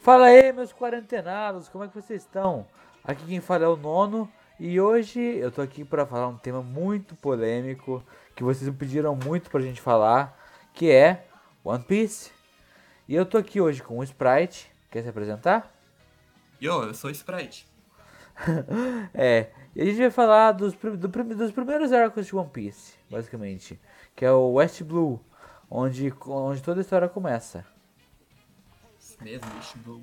Fala aí, meus quarentenados, como é que vocês estão? Aqui quem fala é o Nono e hoje eu tô aqui para falar um tema muito polêmico que vocês me pediram muito pra gente falar, que é One Piece. E eu tô aqui hoje com o Sprite, quer se apresentar? Yo, eu sou o Sprite. é, e a gente vai falar dos, do, dos primeiros arcos de One Piece, basicamente, que é o West Blue, onde, onde toda a história começa mesmo, Wish Blue.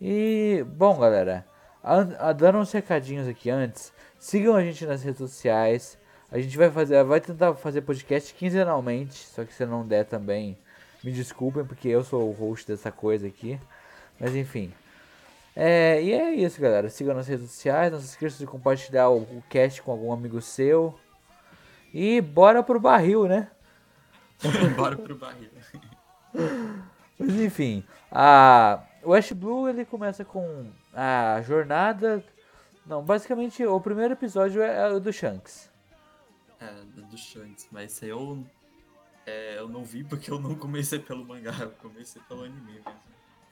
E, bom, galera, a, a, dando uns recadinhos aqui antes, sigam a gente nas redes sociais. A gente vai fazer, vai tentar fazer podcast quinzenalmente, só que se não der também, me desculpem, porque eu sou o host dessa coisa aqui. Mas enfim. É, e é isso, galera. Sigam nas redes sociais, não se esqueçam de compartilhar o, o cast com algum amigo seu. E bora pro barril, né? bora pro barril. Mas enfim, a o West Blue ele começa com a jornada. Não, basicamente o primeiro episódio é o do Shanks. É, do Shanks, mas eu é, eu não vi porque eu não comecei pelo mangá, eu comecei pelo anime mesmo.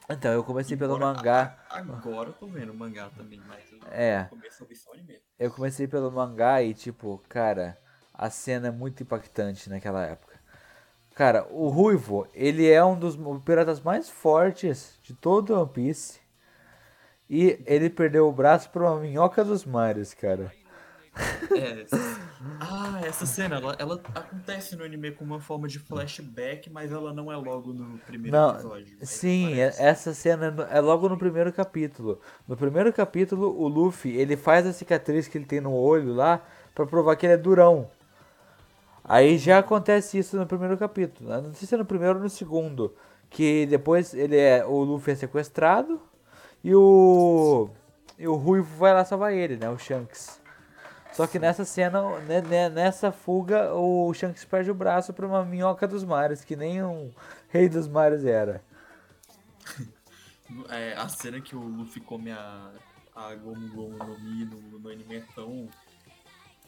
Então, eu comecei pelo mangá. Agora eu tô vendo o mangá também, mas eu é. comecei só anime. Eu comecei pelo mangá e, tipo, cara, a cena é muito impactante naquela época. Cara, o Ruivo, ele é um dos piratas mais fortes de todo One Piece. E ele perdeu o braço pra uma minhoca dos mares, cara. É. Ah, essa cena, ela, ela, acontece no anime com uma forma de flashback, mas ela não é logo no primeiro não, episódio. Sim, é, essa cena é logo no primeiro capítulo. No primeiro capítulo, o Luffy, ele faz a cicatriz que ele tem no olho lá para provar que ele é durão. Aí já acontece isso no primeiro capítulo. Né? Não sei se é no primeiro ou no segundo. Que depois ele é. O Luffy é sequestrado e o. E o Ruivo vai lá salvar ele, né? O Shanks. Só que nessa cena, né, né, nessa fuga, o Shanks perde o braço pra uma minhoca dos mares, que nem um rei dos mares era. É, a cena que o Luffy come a, a Gomu Gomu no Mi no, no anime é tão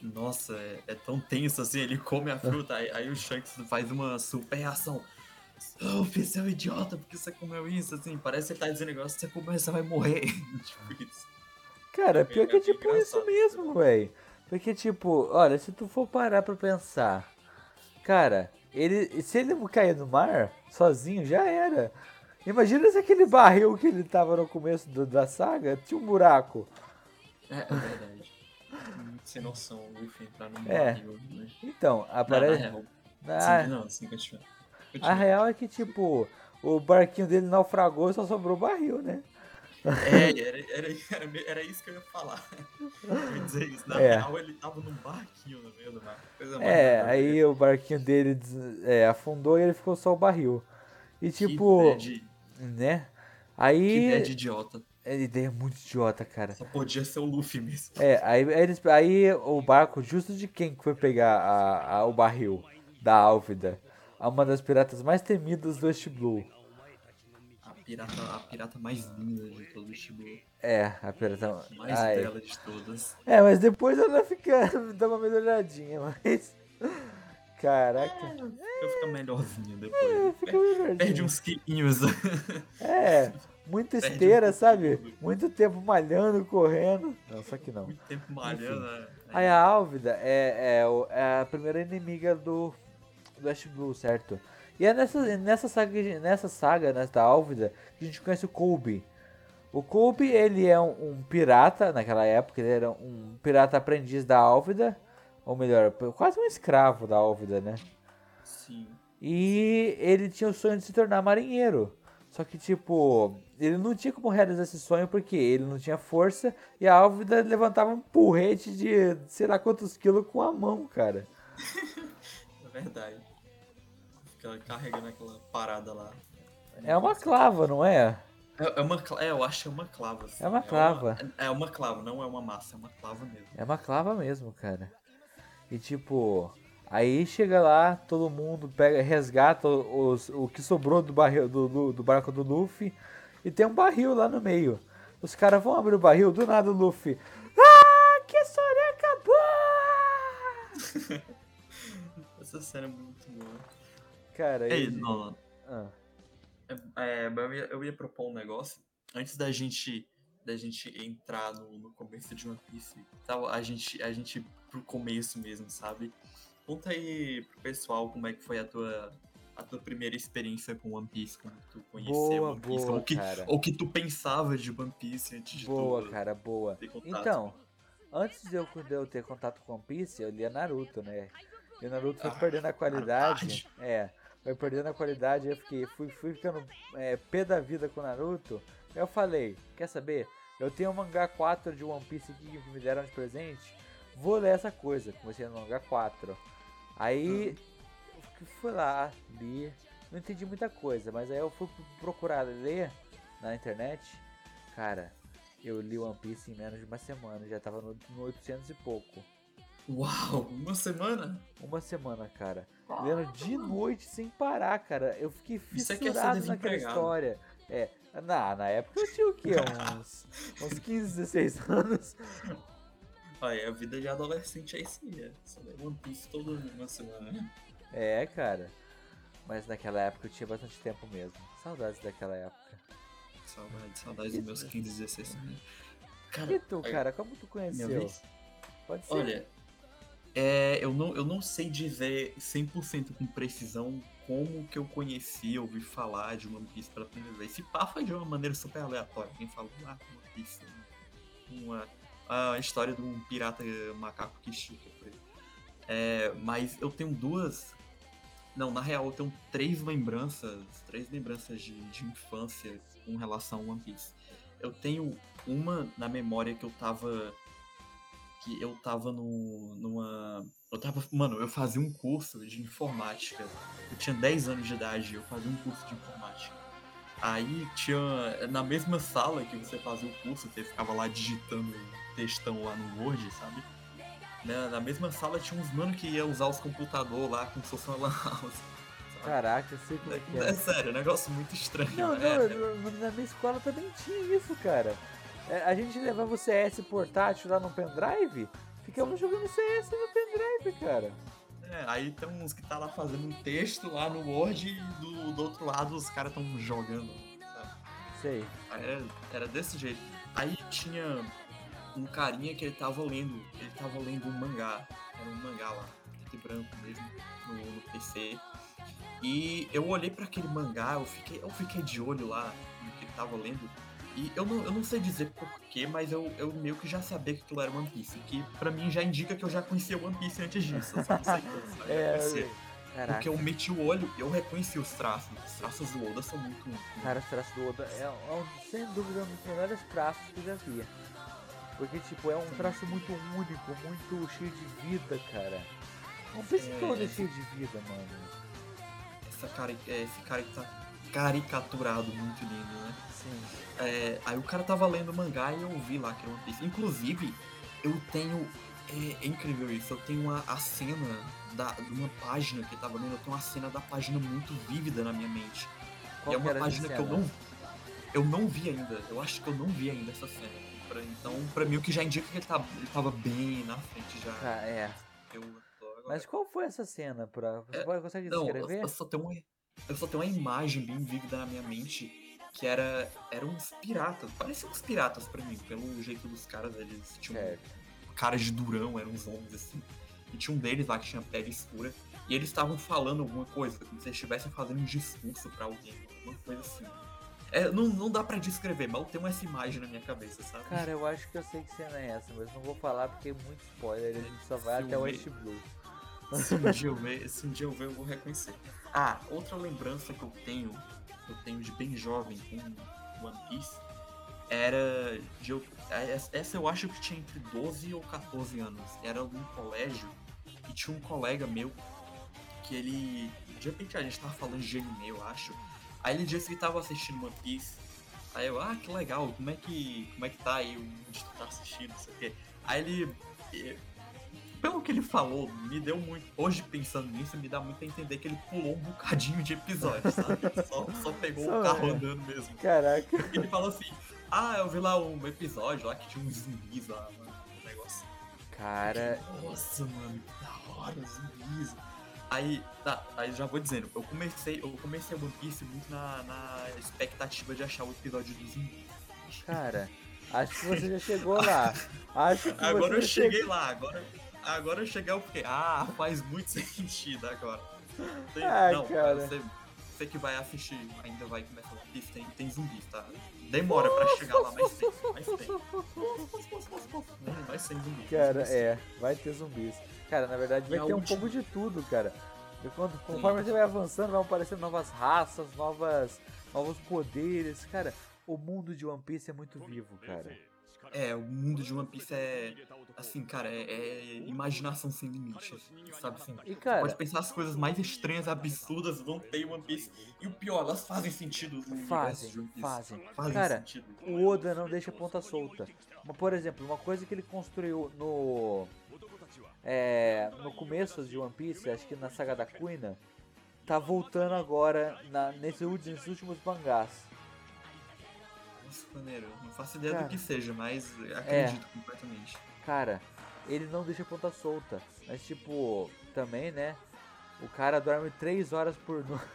nossa, é, é, tão tenso assim, ele come a fruta, aí, aí o Shanks faz uma super reação. Luffy, você é um idiota, porque você comeu isso, assim, parece que ele tá dizendo negócio, você comer, você vai morrer. tipo isso. Cara, é pior que é tipo isso mesmo, velho. Porque, tipo, olha, se tu for parar pra pensar, cara, ele, se ele cair no mar sozinho, já era. Imagina se aquele barril que ele tava no começo do, da saga tinha um buraco. É, é verdade sem noção o Luffy entrar no é. barril, né? Então, aparece. Não, na... Sim, não, assim, continua. continua. A real é que, tipo, o barquinho dele naufragou e só sobrou barril, né? É, era, era, era, era, isso que eu ia falar. Eu ia dizer isso. Na é. real, ele tava num barquinho no meio do mar. é, aí o barquinho dele é, afundou e ele ficou só o barril. E tipo. De... Né? Aí. Que ideia de idiota. É ideia muito idiota, cara. Só podia ser o Luffy mesmo. É, aí, aí, eles, aí o barco, justo de quem foi pegar a, a, o barril da Álvida? Uma das piratas mais temidas do West Blue. A pirata, a pirata mais linda de todo o West Blue. É, a pirata mais ai. bela de todas. É, mas depois ela fica. dá uma melhoradinha, mas. Caraca. É, fica melhorzinha depois. É, fica melhorzinha. Perde uns quilinhos. É muita esteira, um sabe? Tudo. Muito tempo malhando, correndo. Não, só que não. Muito tempo malhando, né? Aí a Álvida é, é, é, a primeira inimiga do, do Ash Blue, certo? E é nessa, nessa saga, nessa saga, nessa Álvida, que a gente conhece o Kobe. O Kobe, ele é um, um, pirata, naquela época, ele era um pirata aprendiz da Álvida. Ou melhor, quase um escravo da Álvida, né? Sim. E ele tinha o sonho de se tornar marinheiro. Só que, tipo, ele não tinha como realizar esse sonho porque ele não tinha força e a Álvida levantava um porrete de sei lá quantos quilos com a mão, cara. é verdade. Carregando aquela parada lá. É uma clava, não é? É, é uma, é, eu acho que é uma clava. assim. É uma clava. É uma clava, não é uma massa, é uma clava mesmo. É uma clava mesmo, cara. E tipo, aí chega lá, todo mundo pega, resgata os, o que sobrou do, barril, do, do, do barco do Luffy e tem um barril lá no meio. Os caras vão abrir o barril, do nada o Luffy. Ah, que história acabou! Essa cena é muito boa. Cara, Ei, ele-. Ah, É, mas eu ia, eu ia propor um negócio. Antes da gente da gente entrar no, no começo de One Piece, tal, a gente a gente pro começo mesmo, sabe? Conta aí pro pessoal como é que foi a tua a tua primeira experiência com One Piece, como tu conheceu boa, One Piece, boa, ou que cara. ou que tu pensava de One Piece antes de Boa, tu cara, boa. Então, antes de eu, de eu ter contato com One Piece, eu lia Naruto, né? E o Naruto foi Ah, perdendo a qualidade. verdade. É, foi perdendo a qualidade. Eu fiquei, fui, fui ficando é, pé da vida com o Naruto. Eu falei: Quer saber? Eu tenho o mangá 4 de One Piece aqui que me deram de presente. Vou ler essa coisa. Comecei no mangá 4. Aí fui lá, li. Não entendi muita coisa, mas aí eu fui procurar ler na internet. Cara, eu li One Piece em menos de uma semana, já tava no, no 800 e pouco. Uau, uma semana? Uma semana, cara. Lendo de noite sem parar, cara. Eu fiquei Isso é que é fissurado naquela história. É, na, na época eu tinha o quê? Uns, uns 15, 16 anos. Olha, a vida de adolescente é isso aí, é. Só ler One Piece toda uma semana. É, cara. Mas naquela época eu tinha bastante tempo mesmo. Saudades daquela época. Saudades, saudades dos meus 15, 16 anos. E tu, cara, como tu conheceu? Pode ser. Olha, é, eu, não, eu não sei dizer 100% com precisão como que eu conheci, ouvi falar de One Piece pela primeira vez. Se pá, foi de uma maneira super aleatória. Alguém falou, ah, One Piece, uma, a história de um pirata macaco que estica. por aí. É, mas eu tenho duas... Não, na real, eu tenho três lembranças, três lembranças de, de infância com relação a One Piece. Eu tenho uma na memória que eu tava que eu tava no, numa. Eu tava. Mano, eu fazia um curso de informática. Eu tinha 10 anos de idade, eu fazia um curso de informática. Aí tinha. Na mesma sala que você fazia o curso, você ficava lá digitando textão lá no Word, sabe? Na, na mesma sala tinha uns mano que ia usar os computadores lá como se fosse uma lan house. sabe? Caraca, eu sei como é que É é. sério, um negócio muito estranho. Não, é, não, no- na minha escola também tinha isso, cara. É, A gente levava o CS portátil lá no pendrive, ficava jogando CS no pendrive, cara. É, aí tem uns que tá lá fazendo um texto lá no Word e do, do outro lado os caras tão jogando, sabe? Sei. Era, era desse jeito. Aí tinha um carinha que ele tava lendo, ele tava lendo um mangá, era um mangá lá, preto e branco mesmo, no, no PC. E eu olhei pra aquele mangá, eu fiquei, eu fiquei de olho lá no que ele tava lendo. E eu não, eu não sei dizer porquê, mas eu, eu meio que já sabia que aquilo era One Piece. Que pra mim já indica que eu já conhecia One Piece antes disso. Eu como, sabe? Eu É, caraca. Porque eu meti o olho e eu reconheci os traços. Os traços do Oda são muito. Cara, os traços do Oda é, é sem dúvida um dos melhores traços que eu já vi. Porque, tipo, é um traço muito único, muito cheio de vida, cara. Não pense É. todo é cheio de vida, mano. Essa cara, é, esse cara que tá caricaturado, muito lindo, né? Sim. É, aí o cara tava lendo mangá e eu vi lá que era One Piece. Inclusive, eu tenho. É, é incrível isso. Eu tenho uma, a cena da, de uma página que ele tava lendo. Eu tenho uma cena da página muito vívida na minha mente. Qual e é que uma página que eu não. Eu não vi ainda. Eu acho que eu não vi ainda essa cena. Então, pra mim, o que já indica que ele, tá, ele tava bem na frente já. Tá, é. Eu. Mas qual foi essa cena? Pra... Você É, pode, consegue Não, eu, descrever? eu só tenho uma, eu só tenho uma imagem bem vívida na minha mente que era eram uns piratas, pareciam uns piratas pra mim, pelo jeito dos caras, eles tinham Certo. caras de durão, eram uns homens assim. E tinha um deles lá que tinha pele escura e eles estavam falando alguma coisa, como se eles estivessem fazendo um discurso pra alguém, alguma coisa assim. É, não, não dá pra descrever, eu tenho essa imagem na minha cabeça, sabe? Cara, eu acho que eu sei que cena é essa, mas não vou falar porque é muito spoiler. A gente só vai até o. West Blue. Se um dia eu ver, se um dia eu ver, eu vou reconhecer. Ah, outra lembrança que eu tenho, que eu tenho de bem jovem com One Piece, era de eu, essa eu acho que tinha entre 12 ou 14 anos. Era num colégio e tinha um colega meu que ele, de repente a gente tava falando de anime, eu acho. Aí ele disse que tava assistindo One Piece. Aí eu, ah, que legal, como é que, como é que tá aí onde tu tá assistindo, não sei o quê. Aí ele, eh, pelo que ele falou, me deu muito, hoje pensando nisso, me dá muito a entender que ele pulou um bocadinho de episódio, sabe? Só, só pegou Só, o carro é. andando mesmo. Caraca. Ele falou assim, ah, eu vi lá um episódio lá que tinha uns zumbis lá, mano, um negócio. Cara, Nossa, mano, que da hora, zumbis. Aí, tá, aí já vou dizendo, eu comecei, eu comecei One Piece muito na, na expectativa de achar o episódio do zumbi. cara, acho que você já chegou lá. Acho que Agora eu cheguei chegou- lá, agora, agora eu cheguei ao quê? Ah, faz muito sentido agora. Tem- Ah, não, cara. Você, você que vai assistir, ainda vai começar One Piece, tem, tem zumbis, tá? Demora pra chegar lá, mas tem, mas tem. Mas tem zumbis. Cara, é, vai ter zumbis. Cara, na verdade vai ter um pouco de tudo, cara. E quando, conforme você vai avançando, vão aparecendo novas raças, novas, novos poderes. Cara, o mundo de One Piece é muito vivo, cara. É, o mundo de One Piece é. Assim, cara, é, é imaginação sem limite. Sabe assim? E, cara- Pode pensar as coisas mais estranhas, absurdas, vão ter em One Piece. E o pior, elas fazem sentido no Fazem, de One Piece. fazem. Fazem Cara, sentido. O Oda não deixa ponta solta. Mas, por exemplo, uma coisa que ele construiu no. É, no começo de One Piece, acho que na saga da Kuina, tá voltando agora na, nesse nesses últimos mangás. Nossa, maneiro. Não faço ideia Cara. É. do que seja, mas acredito completamente. Cara, ele não deixa ponta solta. Mas tipo, também, né? O cara dorme 3 horas por noite.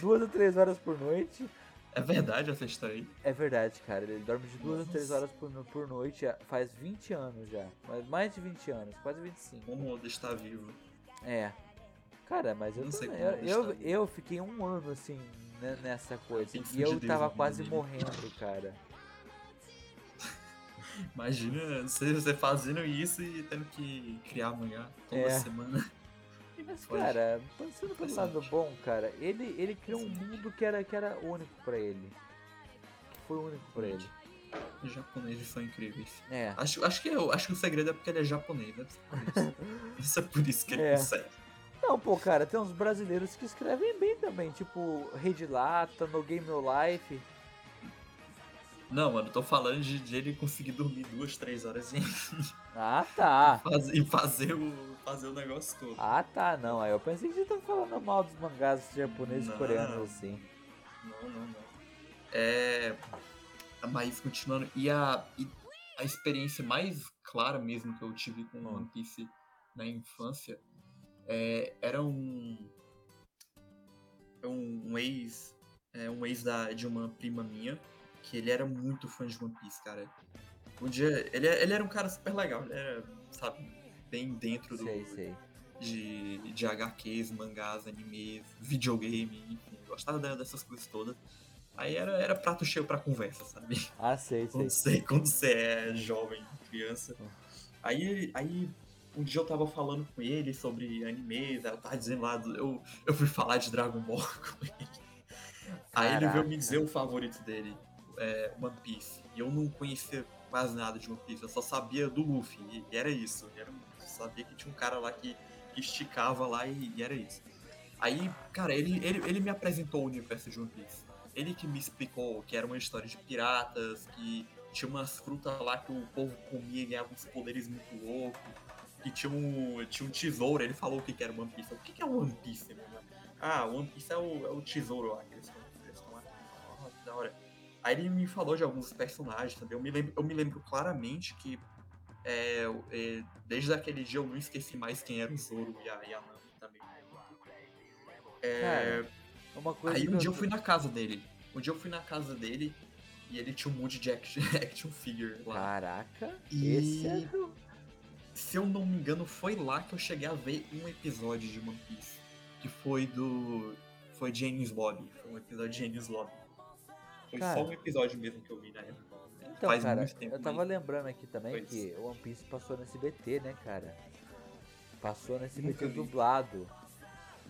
duas ou 3 horas por noite. É verdade essa história aí? É verdade, cara. Ele dorme de 2 ou 3 horas por, por noite faz 20 anos já. Mais- de 20 anos, quase 25. Como Oda está vivo. É. Cara, mas eu Não sei também. como Eu, ele eu, eu fiquei um ano assim né, nessa coisa. Tem E eu tava quase né? morrendo, cara. Imagina você, você fazendo isso e tendo que criar amanhã toda É. semana. Mas, cara, pensando pelo lado bom, cara, ele, ele criou um mundo que era, que era único pra ele. Que foi único pra ele. Os japoneses são incríveis. É. Acho, acho, que, acho que o segredo é porque ele é japonês, por isso. É por isso que ele É. consegue. Não, pô, cara, tem uns brasileiros que escrevem bem também, tipo Rede Lata, No Game No Life. Não, mano, tô falando de, de ele conseguir dormir duas, três horas e, Ah, tá. faz- e fazer, o, fazer o negócio todo. Ah, tá, não. Aí eu pensei que você tava falando mal dos mangás japoneses e coreanos assim. Não, não, não. É. Mas continuando, e a, e a experiência mais clara mesmo que eu tive com Hum. One Piece na infância é, era um. Um, um ex. É, um ex da, de uma prima minha, que ele era muito fã de One Piece, cara. Um dia. Ele, ele era um cara super legal, ele era, sabe, bem dentro do, Sei, sei. de, de HQs, mangás, animes, videogame, enfim, gostava dessas coisas todas. Aí era, era prato cheio pra conversa, sabe? Ah, sei, sei. Quando você, quando você é jovem, criança. Aí, aí um dia eu tava falando com ele sobre animes, eu tava dizendo lá, eu, eu fui falar de Dragon Ball com ele. Aí ele veio me dizer o favorito dele, é, One Piece. E eu não conhecia quase nada de One Piece, eu só sabia do Luffy, e, era isso. Eu sabia que tinha um cara lá que, que esticava lá e, e era isso. Aí, cara, ele, ele, ele me apresentou o universo de One Piece. Ele que me explicou que era uma história de piratas, que tinha umas frutas lá que o povo comia e ganhava uns poderes muito loucos. Que tinha um, tinha um tesouro, ele falou o que era One Piece. O que é One Piece, mano? Ah, One Piece é o, é o tesouro lá que eles estão lá. Ah, que da hora. Aí ele me falou de alguns personagens também. Eu me lembro, eu me lembro claramente que é, é, desde aquele dia eu não esqueci mais quem era o Zoro e a, e a Nami também. É, Cara, Aí um dia eu fui na casa dele. Um dia eu fui na casa dele e ele tinha um monte de action, action figure lá. Caraca, E- esse é do... Se eu não me engano, foi lá que eu cheguei a ver um episódio de One Piece. Que foi do. Foi de Enies Lobby. Foi um episódio de Enies Lobby. Foi Cara. só um episódio mesmo que eu vi na época. Então, Faz cara, muito tempo. eu tava mas- lembrando aqui também Pois. que o One Piece passou no SBT, né, cara? Passou no SBT dublado.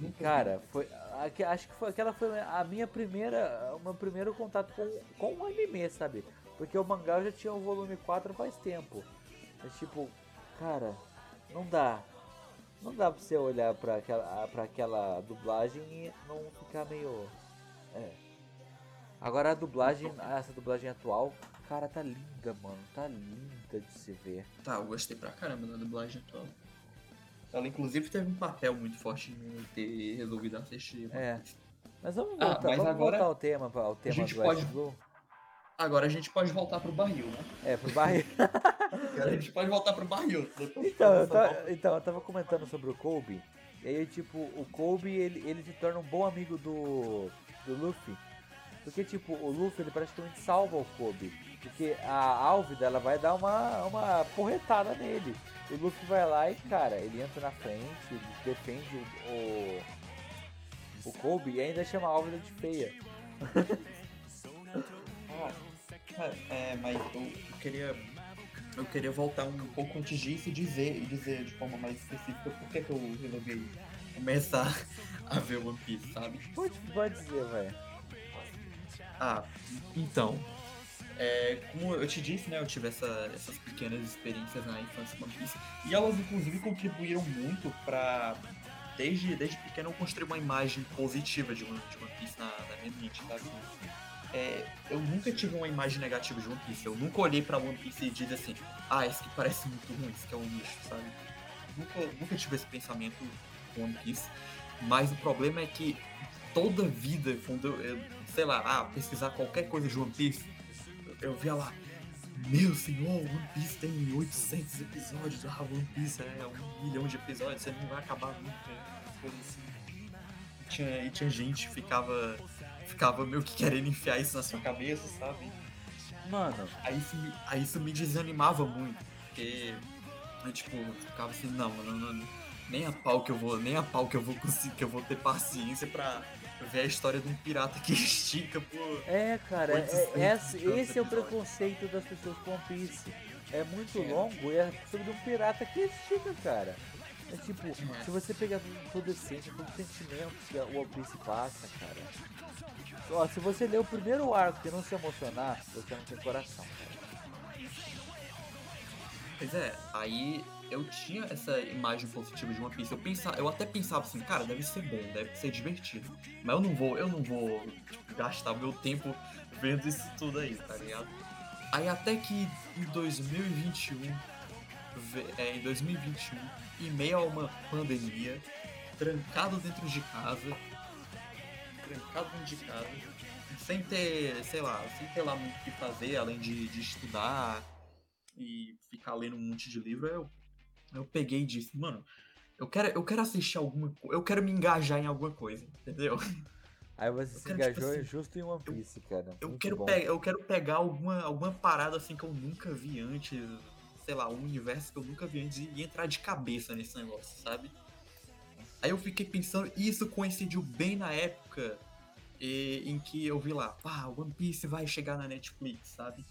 E, cara, foi. Acho que foi, aquela foi a minha primeira. O meu primeiro contato com, com o anime, sabe? Porque o mangá eu já tinha o volume 4 faz tempo. Mas tipo, cara, não dá. Não dá pra você olhar pra aquela, pra aquela dublagem e não ficar meio. É. Agora a dublagem, essa dublagem atual, cara, tá linda, mano. Tá linda de se ver. Tá, eu gostei pra caramba da dublagem atual. Ela inclusive teve um papel muito forte em ter resolvido assistir. É. Mas vamos Ah, voltar, mas vamos agora voltar ao tema, ao tema gente do pode- Blue. Agora a gente pode voltar pro barril, né? É, pro barril. Agora a gente pode voltar pro barril. Então, eu dessa ta- volta. então, eu tava comentando sobre o Kobe. E aí, tipo, o Kobe, ele, ele se torna um bom amigo do, do Luffy. Porque, tipo, o Luffy, ele praticamente salva o Kobe. Porque a Álvida, ela vai dar uma, uma porretada nele. O Luffy vai lá e, cara, ele entra na frente, defende o, o, Kobe e ainda chama a Álvida de feia. Ah, é, mas eu, queria. Eu queria voltar um pouco antes disso e dizer, dizer de forma mais específica por que, que eu resolvi começar a ver One Piece, sabe? Pode, pode dizer, velho. Ah, então. É, como eu te disse, né? Eu tive essa- essas pequenas experiências na infância com One. E elas, inclusive, contribuíram muito pra. Desde, desde pequeno eu construí uma imagem positiva de One, de One Piece na, na minha mente, sabe? É, eu nunca tive uma imagem negativa de One Piece. Eu nunca olhei pra One Piece e disse assim: Ah, esse que parece muito ruim, esse que é um lixo, sabe? Nunca, nunca tive esse pensamento com One Piece. Mas o problema é que toda vida, quando eu, sei lá, ah, pesquisar qualquer coisa de One Piece, eu, eu via lá, meu senhor, One Piece tem 800 episódios, ah, One Piece é um milhão de episódios, você não vai acabar nunca, coisa assim. E tinha, e tinha gente que ficava, ficava meio que querendo enfiar isso na sua cabeça, sabe? Mano, Aí isso me, aí isso me desanimava muito, porque eu, tipo, ficava assim, não, não, não, não, nem a pau que eu vou, nem a pau que eu vou conseguir, que eu vou ter paciência pra ver a história de um pirata que estica por. É, cara, é- 800 é, esse, esse é o preconceito das pessoas com One Piece. É muito longo e é sobre um pirata que estica, cara. É tipo, se você pegar todo essência, todo sentimento que o One Piece passa, cara. Ó, se você ler o primeiro arco e não se emocionar, você não tem coração, cara. Pois é, aí eu tinha essa imagem positiva de One Piece. Eu, pensava, eu até pensava assim, cara, deve ser bom, deve ser divertido. Mas eu não vou, eu não vou tipo, gastar meu tempo vendo isso tudo aí, tá ligado? Aí até que em 2021, ve- é, em 2021, em meio a uma pandemia, trancado dentro de casa, trancado dentro de casa, sem ter, sei lá, sem ter lá muito o que fazer, além de, de estudar e ficar lendo um monte de livro, eu, eu peguei e disse, mano, eu quero, eu quero assistir alguma coisa, eu quero me engajar em alguma coisa, entendeu? Aí você Eu se quero, engajou tipo assim, justo em One Piece, cara. Eu Muito quero, pe- eu quero pegar alguma, alguma parada assim que eu nunca vi antes, sei lá, um universo que eu nunca vi antes e, e entrar de cabeça nesse negócio, sabe? Aí eu fiquei pensando, e isso coincidiu bem na época e- em que eu vi lá, pá, One Piece vai chegar na Netflix, sabe?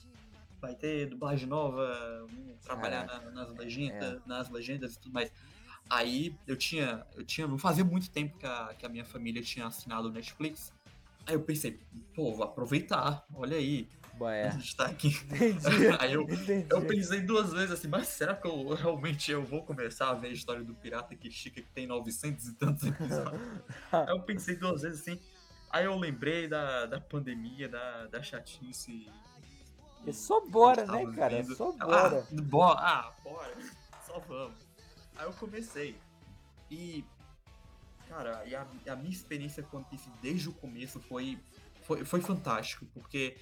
Vai ter dublagem nova, trabalhar na- nas, legendas, nas legendas e tudo mais. Aí eu tinha, eu tinha, não fazia muito tempo que a, que a minha família tinha assinado o Netflix. Aí eu pensei, pô, vou aproveitar, olha aí, Bom, a é. gente tá aqui. Entendi. Aí eu, Entendi. eu pensei duas vezes assim, mas será que eu realmente eu vou começar a ver a história do pirata que estica que tem 900 e tantos episódios? Aí eu pensei duas vezes assim. Aí eu lembrei da, da pandemia, da, da chatice. É só bora, né, cara? É vendo. só bora. Ah, bora. Ah, bora. Só vamos. Aí eu comecei. E, cara, e a, a minha experiência com One Piece desde o começo foi, foi, foi fantástico, porque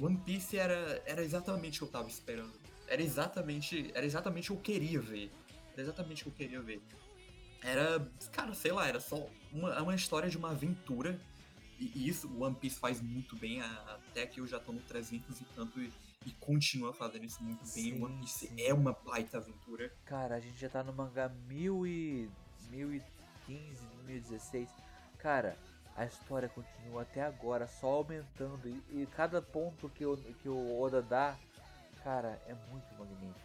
One Piece era, era exatamente o que eu tava esperando. Era exatamente, era exatamente o que eu queria ver. Era exatamente o que eu queria ver. Era, cara, sei lá, era só uma, uma história de uma aventura. E isso o One Piece faz muito bem, até que eu já tô no 300 e tanto e, e continua fazendo isso muito bem. Sim, One Piece sim. é uma baita aventura. Cara, a gente já tá no mangá 1000 e 1015, 1016. Cara, a história continua até agora, só aumentando. E, e cada ponto que o, que o Oda dá, cara, é muito magnífico.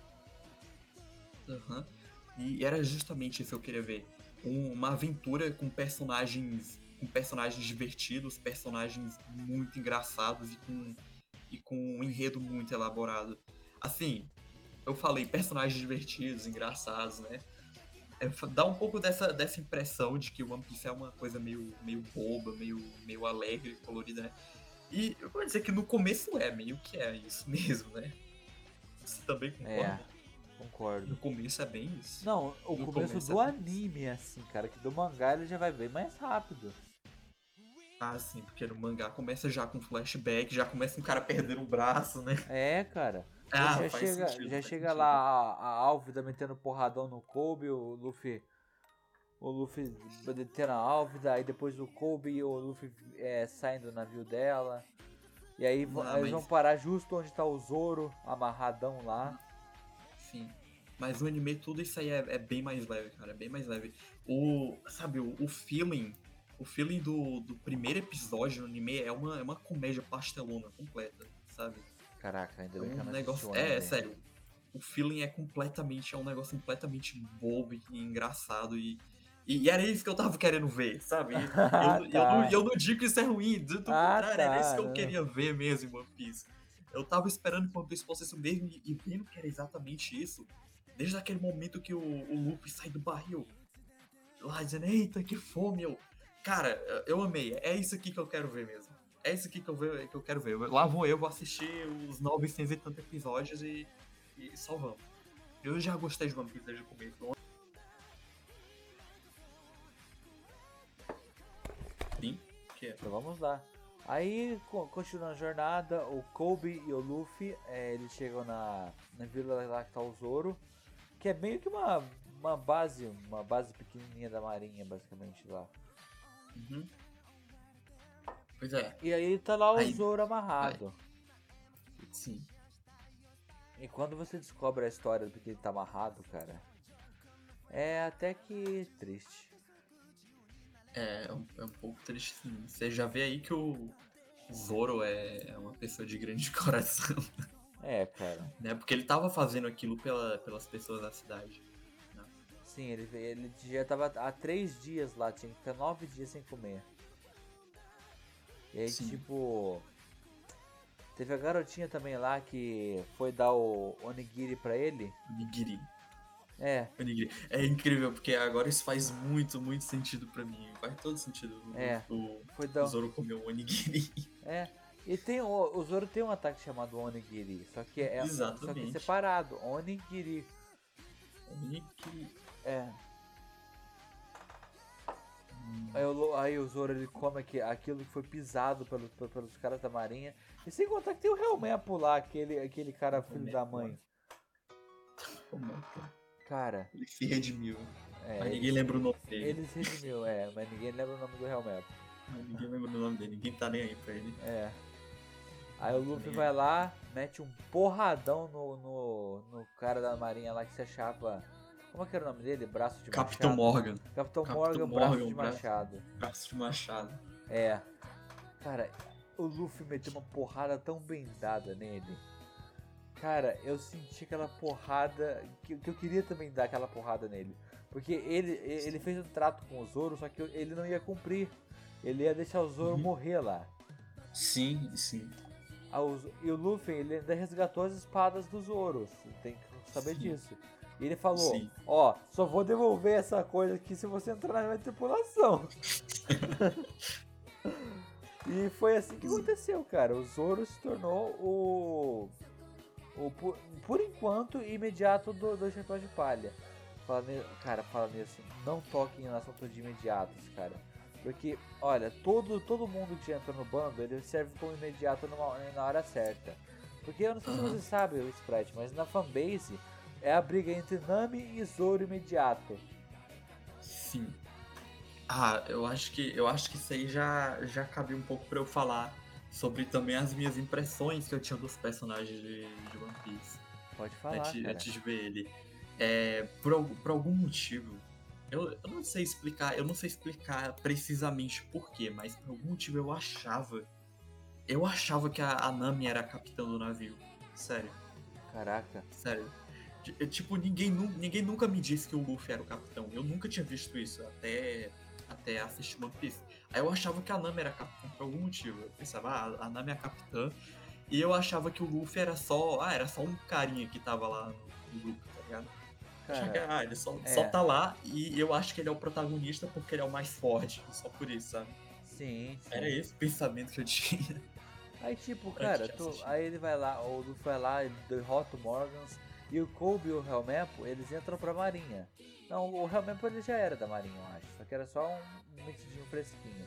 Aham. E era justamente isso que eu queria ver. Um- uma aventura com personagens com personagens divertidos, personagens muito engraçados e com, e com um enredo muito elaborado. Assim, eu falei personagens divertidos, engraçados, né? É, dá um pouco dessa, dessa impressão de que o One Piece é uma coisa meio, meio boba, meio, meio alegre, colorida, né? E eu vou dizer que no começo é, meio que é isso mesmo, né? Você também concorda? É, concordo. No começo é bem isso. Não, o começo começo do é anime é assim, cara, que do mangá ele já vai bem mais rápido. Ah, sim, porque no mangá começa já com flashback, já começa um cara perdendo o braço, né? É, cara. Ah, já faz chega, sentido, já chega sentido. lá a, a Álvida metendo porradão no Kobe, o Luffy. O Luffy detendo a Álvida, aí depois o Kobe e o Luffy é, saem do navio dela. E aí vão- Ah, eles mas- vão parar justo onde tá o Zoro, amarradão lá. Sim. Mas no anime tudo isso aí é, é bem mais leve, cara. É bem mais leve. O. Sabe, o, o feeling. O feeling do, do primeiro episódio no anime é uma, é uma comédia pastelona completa, sabe? Caraca, ainda É bem que eu um não negócio. É, é sério. O feeling é completamente. É um negócio completamente bobo e engraçado e. E era isso que eu tava querendo ver, sabe? Eu, eu, eu Tá. não, eu não digo que isso é ruim, do, do Ah, contrário, tá, era isso que eu não. queria ver mesmo One Piece. Eu tava esperando que One Piece fosse isso mesmo e, e vendo que era exatamente isso. Desde aquele momento que o, o Luffy sai do barril, lá dizendo, eita, que fome, eu... Cara, eu amei, é isso aqui que eu quero ver mesmo. É isso aqui que eu, que eu quero ver. Lá vou eu, vou assistir os 900 e tantos episódios e, e só vamos. Eu já gostei de Piece desde o começo. Sim, que é. Então vamos lá. Aí, co- continuando a jornada, o Kobe e o Luffy, é, eles chegam na, na vila lá que tá o Zoro, que é meio que uma, uma base, uma base pequenininha da marinha, basicamente, lá. Uhum. Pois é, E aí tá lá o Aí- Zoro amarrado. sim. E quando você descobre a história do que ele tá amarrado, cara, é até que triste. É, é um, é um pouco triste sim. Você já vê aí que o Zoro é é uma pessoa de grande coração, É, cara. né? Porque ele tava fazendo aquilo pela, pelas pessoas da cidade. Sim, ele, ele já tava há três dias lá, tinha que ficar nove dias sem comer. E aí, Sim. tipo. Teve a garotinha também lá que foi dar o onigiri pra ele. Onigiri. É, Onigiri. É incrível, porque agora isso faz muito, muito sentido pra mim. Faz todo sentido. É. O, foi o dar. Zoro comeu um onigiri. É. E tem o, o Zoro tem um ataque chamado onigiri, só que é só que é Exatamente. separado, onigiri. Onigiri. É. Aí o, aí o Zoro ele come aqui, aquilo que foi pisado pelo, pe- pelos caras da marinha. E sem contar que tem o Helmepo lá, aquele, aquele cara filho da mãe. Cara, Ele se redimiu. é, Mas ele, ninguém lembra o nome dele. ele se redimiu, é, mas ninguém lembra o nome do Helmepo. Mas Ninguém lembra o nome dele. Ninguém tá nem aí pra ele. É. Aí o Luffy vai lá, mete um porradão no, no, no cara da marinha lá que se achava. Como é que era o nome dele? Braço de Capitão machado. Morgan. Capitão, Capitão Morgan, Morgan, braço de machado. Braço de machado. É. Cara, o Luffy meteu uma porrada tão bem dada nele. Cara, eu senti aquela porrada que, que eu queria também dar aquela porrada nele. Porque ele, ele fez um trato com o Zoro, só que ele não ia cumprir. Ele ia deixar o Zoro Uhum. morrer lá. Sim, sim. Ah, E o Luffy, ele ainda resgatou as espadas do Zoro. Tem que saber Sim. disso. E ele falou: Sim. Ó, só vou devolver essa coisa aqui se você entrar na minha tripulação. e foi assim que aconteceu, cara. O Zoro se tornou o. o por, por enquanto, imediato do, do Chapéu de Palha. Fala, cara, fala nisso. Não toquem no assunto de imediatos, cara. Porque, olha, todo, todo mundo que entra no bando, ele serve como imediato numa- na hora certa. Porque eu não sei se Aham. você sabe, o Sprite, mas na fanbase é a briga entre Nami e Zoro imediato. Sim. Ah, eu acho que eu acho que isso aí já, já cabia um pouco pra eu falar sobre também as minhas impressões que eu tinha dos personagens de, de One Piece. Pode falar, antes, antes de ver ele. É, por, por algum motivo, eu, eu não sei explicar, eu não sei explicar precisamente porquê, mas por algum motivo eu achava. Eu achava que a, a Nami era a capitã do navio. Sério, Caraca. sério. Eu, Tipo, ninguém, ninguém nunca me disse que o Luffy era o capitão. Eu nunca tinha visto isso até, até assistir One Piece. Aí eu achava que a Nami era a capitã por algum motivo. Eu pensava, ah, a Nami é a capitã. E eu achava que o Luffy era só. Ah, era só um carinha que tava lá no, grupo, tá ligado? Achava que, Cara, ah, ele só, é. só tá lá e eu acho que ele é o protagonista porque ele é o mais forte. Só por isso, sabe? sim, sim. Era esse o pensamento que eu tinha. Aí tipo, cara, tu- aí ele vai lá, o Luffy vai lá, ele derrota o Morgans e o Kobe e o Helmeppo, eles entram pra marinha. Não, o Helmeppo ele já era da marinha, eu acho, só que era só um metidinho fresquinho.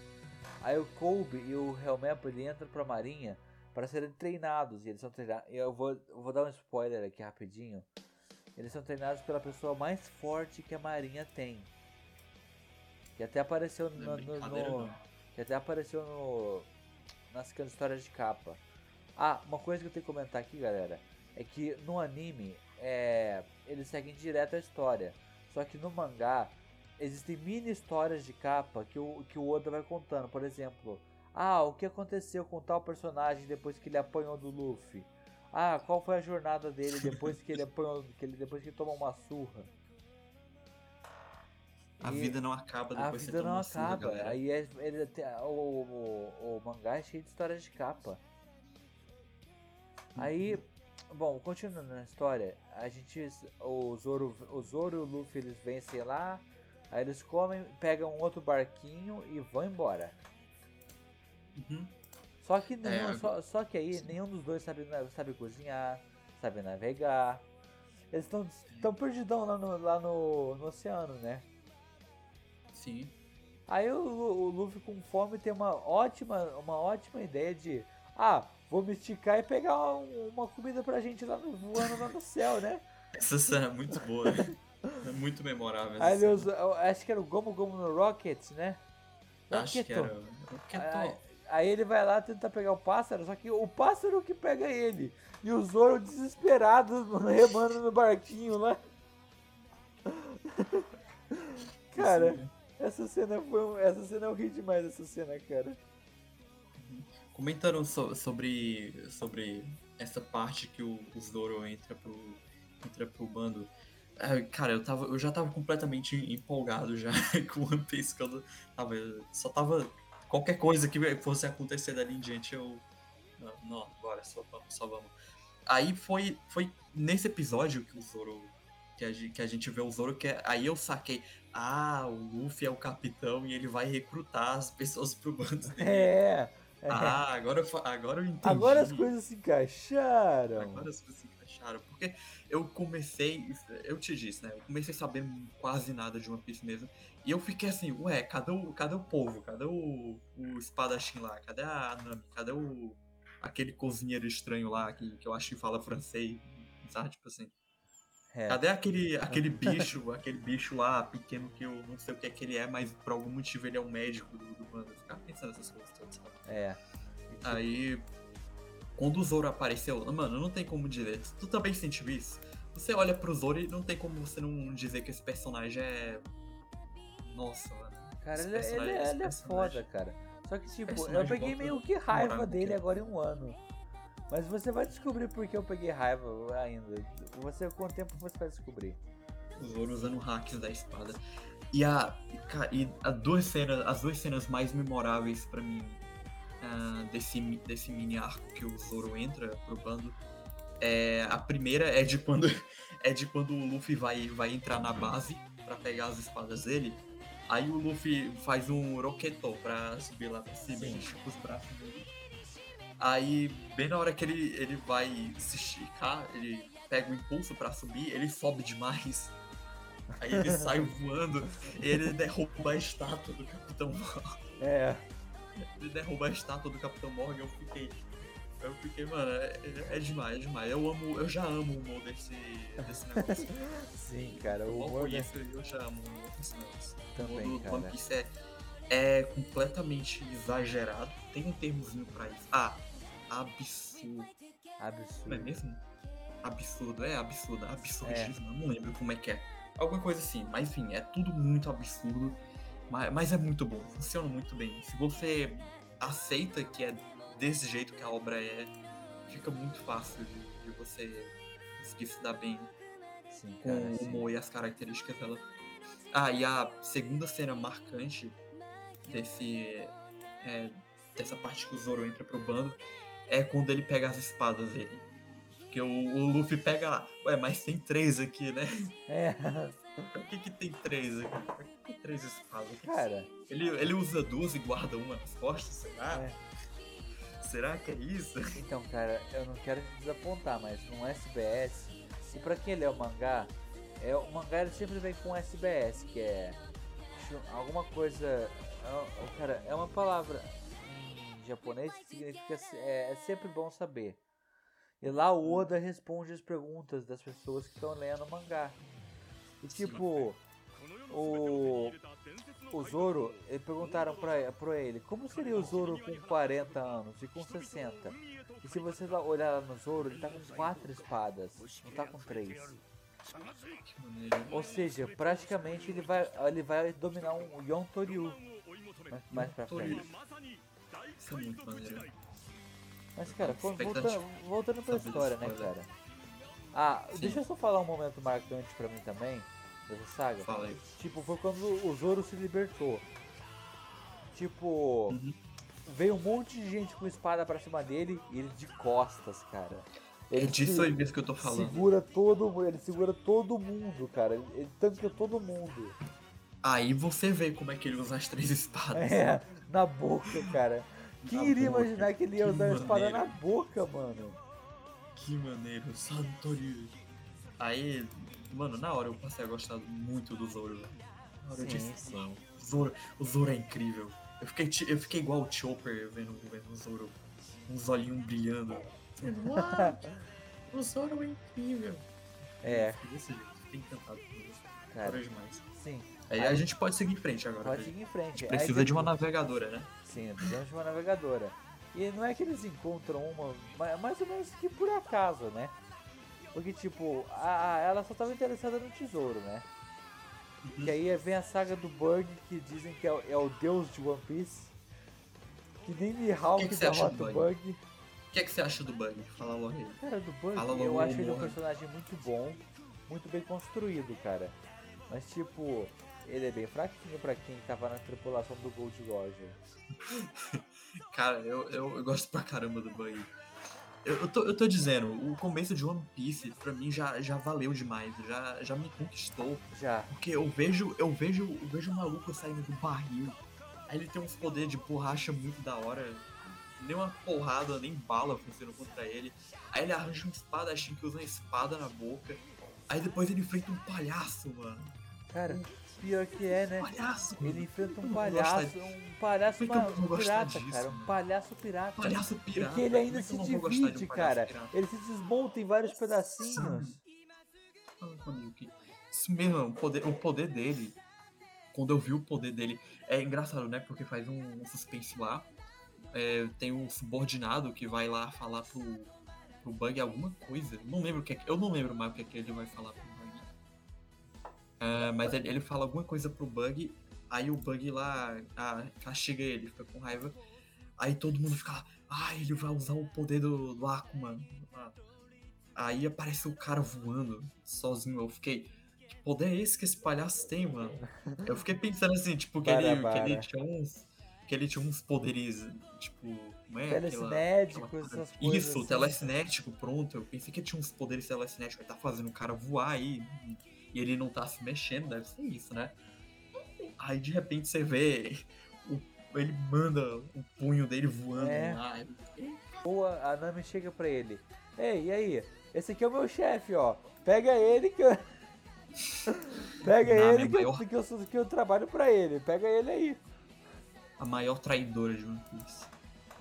Aí o Kobe e o Helmeppo, ele entram pra marinha para serem treinados, e eles são treinados, eu vou, eu vou dar um spoiler aqui rapidinho. Eles são treinados pela pessoa mais forte que a marinha tem. Que até apareceu no, é no- no- que até apareceu no nas histórias de capa. Ah, uma coisa que eu tenho que comentar aqui, galera, é que no anime é, eles seguem direto a história. Só que no mangá existem mini histórias de capa que o, que o Oda vai contando. Por exemplo, ah, o que aconteceu com tal personagem depois que ele apanhou do Luffy? Ah, qual foi a jornada dele depois que ele apanhou, que ele depois que ele tomou uma surra? A E- vida não acaba depois que vida você toma não uma surra, acaba. galera. Aí é- ele o, o, o mangá é cheio de histórias de capa. Aí, bom, continuando na história, a gente. O Zoro, o Zoro e o Luffy eles vencem lá. Aí eles comem, pegam um outro barquinho e vão embora. Uhum. Só que, nenhum, É, só, só que aí nenhum dos dois sabe, sabe cozinhar, sabe navegar. Eles estão tão perdidão lá, no, lá no, no oceano, né? Sim. Aí o, o Luffy com fome tem uma ótima, uma ótima ideia de ah, vou me esticar e pegar um- uma comida pra gente lá no, voando lá no céu, né? Essa cena é muito boa. né? é muito memorável. Aí ele usa, acho que era o Gomu Gomu no Rocket, né? Acho que era. Aí, aí ele vai lá tentar pegar o pássaro, só que o pássaro que pega ele. E o Zoro desesperado remando no barquinho lá. Cara, essa cena foi um, essa cena eu ri demais essa cena, cara. Comentaram so- sobre, sobre essa parte que o, o Zoro entra pro, entra pro bando. Ah, cara, eu, tava, eu já tava completamente empolgado já com One Piece quando tava, só tava. Qualquer coisa que fosse acontecer dali em diante, eu. Não, não só vamos, só vamos. Aí foi, foi nesse episódio que o Zoro. Que a, gente, que a gente vê o Zoro, que é- aí eu saquei. Ah, o Luffy é o capitão e ele vai recrutar as pessoas pro bando dele. É. Ah, agora, eu agora eu entendi. Agora as coisas se encaixaram. Agora as coisas se encaixaram. Porque eu comecei. Eu te disse, né? Eu comecei a saber quase nada de One Piece mesmo. E eu fiquei assim, ué, cadê o, cadê o povo? Cadê o, o espadachim lá? Cadê a Nami? Cadê o. aquele cozinheiro estranho lá que, que eu acho que fala francês? Sabe? Tipo assim. É. Cadê aquele, aquele bicho, aquele bicho lá pequeno que eu não sei o que é que ele é, mas por algum motivo ele é o médico do, do bando? Eu ficava pensando nessas coisas? É. Aí, quando o Zoro apareceu, mano, não tem como dizer. Tu também sentiu isso? Você olha pro Zoro e não tem como você não dizer que esse personagem é. Nossa, mano. Cara, ele, ele, esse ele é personagem- foda, cara. Só que, tipo, eu peguei meio que raiva dele aqui. agora em um ano. Mas você vai descobrir por que eu peguei raiva ainda. Você, com o tempo, você vai descobrir. O Zoro usando hacks da espada. E a. e, a duas cenas, as duas cenas mais memoráveis pra mim ah, desse, desse mini arco que o Zoro entra pro bando. É, a primeira é de quando é de quando o Luffy vai, vai entrar na base pra pegar as espadas dele. Aí o Luffy faz um roquetô pra subir lá pra cima Sim. e estica os braços dele. Aí, bem na hora que ele, ele vai se esticar, ele pega o impulso pra subir, ele sobe demais. Aí ele sai voando e ele derruba a estátua do Capitão Morgan. É. Ele derruba a estátua do Capitão Morgan, eu fiquei. Eu fiquei, mano, é, é- é demais, é demais. Eu amo, eu já amo o humor desse, desse negócio. Sim, cara. O Logo humor da- isso, eu já amo o humor desse negócio. O Também, humor do cara. One Piece é, é completamente exagerado. Tem um termozinho pra isso. Ah, absurdo. Não é absurdo. mesmo? Absurdo, é absurdo, absurdismo, eu não lembro como é que é. Alguma coisa assim, mas enfim, é tudo muito absurdo, mas, mas é muito bom, funciona muito bem. Se você aceita que é desse jeito que a obra é, fica muito fácil de, de você conseguir se dar bem Sim, com cara. o sim. humor e as características dela. Ah, e a segunda cena marcante desse. é, dessa parte que o Zoro entra pro bando é quando ele pega as espadas dele. Porque o, o Luffy pega lá, ué, mas tem três aqui, né? É, Por que, que tem três aqui? Que três espadas? cara. Ele, ele usa duas e guarda uma nas costas, sei lá. É. Será que é isso? Então, cara, eu não quero te desapontar, mas no SBS, e pra quem lê o mangá, é, o mangá ele sempre vem com SBS, que é alguma coisa. é- cara, é uma palavra em japonês que significa é, é sempre bom saber. E lá o Oda responde as perguntas das pessoas que estão lendo o mangá. E tipo, o, o Zoro, e perguntaram pra, pra ele como seria o Zoro com 40 anos e com 60. E se você olhar lá no Zoro, ele tá com quatro espadas, não tá com três. Ou seja, praticamente ele vai, ele vai dominar um Yon Toryu mais, mais pra frente. Isso é muito maneiro. Mas cara, voltando, voltando pra história, né, spoiler. cara? Ah, Sim. deixa eu só falar um momento marcante pra mim também, dessa saga. Fala aí. Tipo, foi quando o Zoro se libertou. Tipo, Uhum. veio um monte de gente com espada pra cima dele e ele de costas, cara. É Ele disso se- aí mesmo que eu tô falando. segura todo mundo, ele segura todo mundo, cara. Ele, ele tanca todo mundo. Aí você vê como é que ele usa as três espadas. É, na boca, cara. Quem Na iria boca, imaginar que ele ia que usar a espada na boca, mano? Que maneiro, Santori. Aí, mano, na hora eu passei a gostar muito do Zoro. velho. Na hora eu Sim, disse, sim. não, o Zoro, o Zoro é incrível. Eu fiquei, eu fiquei igual o Chopper vendo, vendo o Zoro, uns olhinhos brilhando. Uau, o Zoro é incrível. É, desse jeito, fiquei encantado com isso. cara. Demais. Sim, Aí Aí- a gente pode seguir em frente agora. pode seguir em frente. Aí, Precisa de uma tipo, navegadora, né? Sim, precisamos de uma navegadora. E não é que eles encontram uma, ma- mais ou menos que por acaso, né? Porque, tipo, a, ela só tava interessada no tesouro, né? Uhum. E aí vem a saga do Bug, que dizem que é, o- é o deus de One Piece. Que nem Mihawk Que que você acha derrota do o Bug? Bug. O que é que você acha do Bug? Fala logo aí. Cara, do Bug, Fala eu acho ele um personagem muito bom, muito bem construído, cara. Mas, tipo, ele é bem fraquinho pra quem tava na tripulação do Gold Roger. Cara, eu, eu, eu gosto pra caramba do Bug. Eu, eu, tô, eu tô dizendo, o começo de One Piece pra mim já, já valeu demais, já, já me conquistou. Já. Porque eu vejo, eu vejo, eu vejo o maluco saindo do barril. Aí ele tem uns poderes de borracha muito da hora. Nem uma porrada, nem bala funcionam contra ele. Aí ele arranja um espadachim que usa uma espada na boca. Aí depois ele enfrenta um palhaço, mano. Cara, pior que é, né? Palhaço. Ele enfrenta um palhaço, um palhaço um pirata, disso, cara. Um palhaço pirata. Palhaço pirata. Porque ele ainda se um divide, palhaço cara. pirata? Ele se desmonta em vários pedacinhos. Isso mesmo, o poder, o poder dele. Quando eu vi o poder dele. É engraçado, né? Porque faz um, um suspense lá. É, tem um subordinado que vai lá falar pro, pro Bug alguma coisa. Não lembro o que é Eu não lembro mais o que, é que ele vai falar pro É, mas ele, ele fala alguma coisa pro Bug. Aí o Bug lá castiga ele, fica com raiva. Aí todo mundo fica lá. Ah, ele vai usar o poder do, do. Ah, Aí aparece o cara voando sozinho. Eu fiquei. Que poder é esse que esse palhaço tem, mano? Eu fiquei pensando assim, tipo, que, ele, que Barabara. ele tinha uns. Que ele tinha uns poderes, tipo. Como é? Telecinéticos, aquela- essas coisas. Isso, assim. telecinético, pronto. Eu pensei que ele tinha uns poderes telecinéticos. Ele tá fazendo o cara voar aí. E ele não tá se mexendo, deve ser isso, né? Aí de repente você vê. o- ele manda o punho dele voando É. lá. Ou a, Nami chega pra ele. Ei, e aí? Esse aqui é o meu chefe, ó. Pega ele que eu... Pega Nami ele é que, eu- maior. que, eu, que eu trabalho pra ele. Pega ele aí. A maior traidora de One Piece.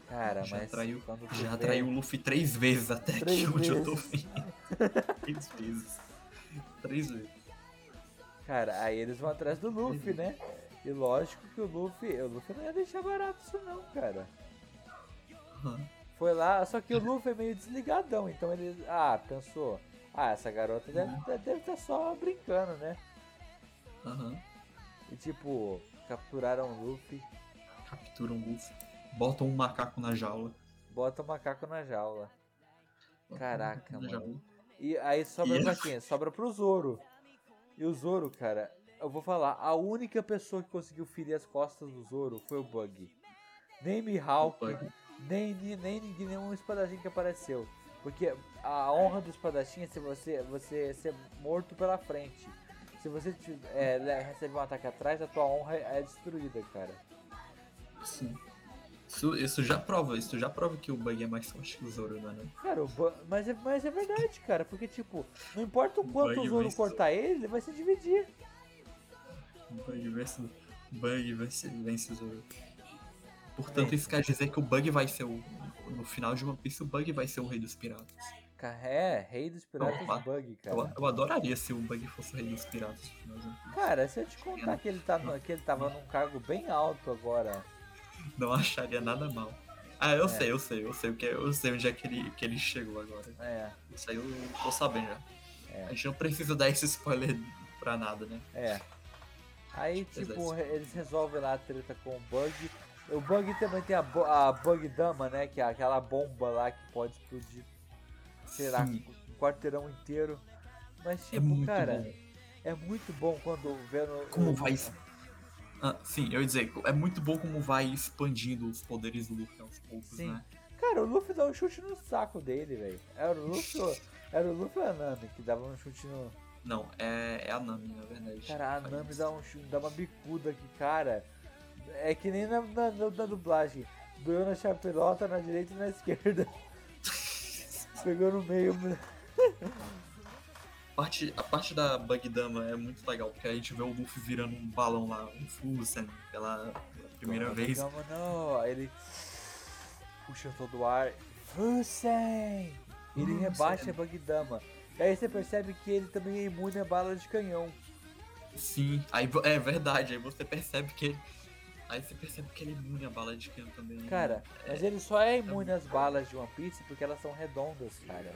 Cara, Já mas traiu- Já traiu o Luffy três vezes até Três aqui onde eu tô vezes. vendo. três vezes. Três vezes. Cara, aí eles vão atrás do Luffy, né? E lógico que o Luffy, o Luffy não ia deixar barato isso não, cara. Foi lá, só que o Luffy é meio desligadão, então ele, ah, pensou, ah, essa garota deve deve estar só brincando, né? Aham. E tipo, capturaram o Luffy, Capturam o Luffy. Botam um macaco na jaula. botam o macaco na jaula. Botam um Caraca, macaco na mano. jaula. E aí sobra E- pra quem? Sobra pro Zoro. E o Zoro, cara, eu vou falar, a única pessoa que conseguiu ferir as costas do Zoro foi o Bug. Nem Mihawk, nem, nem, nem ninguém, nenhum espadachim que apareceu. Porque a honra do espadachim é se você, você ser morto pela frente. Se você é, le- recebe um ataque atrás, a tua honra é destruída, cara. Sim. Isso, isso já prova, isso já prova que o Bug é mais forte que o Zoro, é? não? Cara, o mas, é, mas é verdade, cara. Porque, tipo, não importa o quanto Bug o Zoro cortar ele, ele vai se dividir. O Bug vence, Bug vence, vence o Zoro. Portanto, É. isso quer dizer que o Bug vai ser o. No final de One Piece, o Bug vai ser o rei dos piratas. Cara, é, rei dos piratas Opa. Bug, Eu, cara. eu adoraria se o Bug fosse o rei dos piratas no final de One Piece. Cara, se eu te contar que ele, tá no- que ele tava num cargo bem alto agora. Não acharia nada mal. Ah, eu É. sei, eu sei, eu sei o que eu sei onde é que ele, que ele chegou agora. É, Isso aí eu tô sabendo já. É. A gente não precisa dar esse spoiler pra nada, né? é. Aí, tipo, eles resolvem lá a treta com o Bug. O Bug também tem a, a Bug Dama, né? Que é aquela bomba lá que pode explodir, sei lá, um quarteirão inteiro. Mas, É tipo, muito cara, bom. é muito bom quando vendo. Como o- vai. Ah, sim, eu ia dizer, é muito bom como vai expandindo os poderes do Luffy aos poucos, Sim. né? Cara, o Luffy dá um chute no saco dele, velho. Era o Luffy, era o Luffy ou a Nami que dava um chute no. Não, é, é a Nami, na verdade. Cara, a Nami isso. dá, um, chute- dá uma bicuda aqui, cara. É que nem na, na, na- na dublagem. Doeu na chapelota, na direita e na esquerda. Pegou no meio. Parte, a parte da Bug Dama é muito legal, porque a gente vê o Luffy virando um balão lá, um Fusen, pela, pela primeira vez. Calma, não. Aí ele puxa todo o ar. Fusen! Ele rebaixa é- a Bagdama. E aí você percebe que ele também é imune a bala de canhão. Sim, aí é verdade, aí você percebe que ele. Aí você percebe que ele é imune a bala de canhão também. Cara, mas ele só é imune às balas de One Piece porque elas são redondas, cara.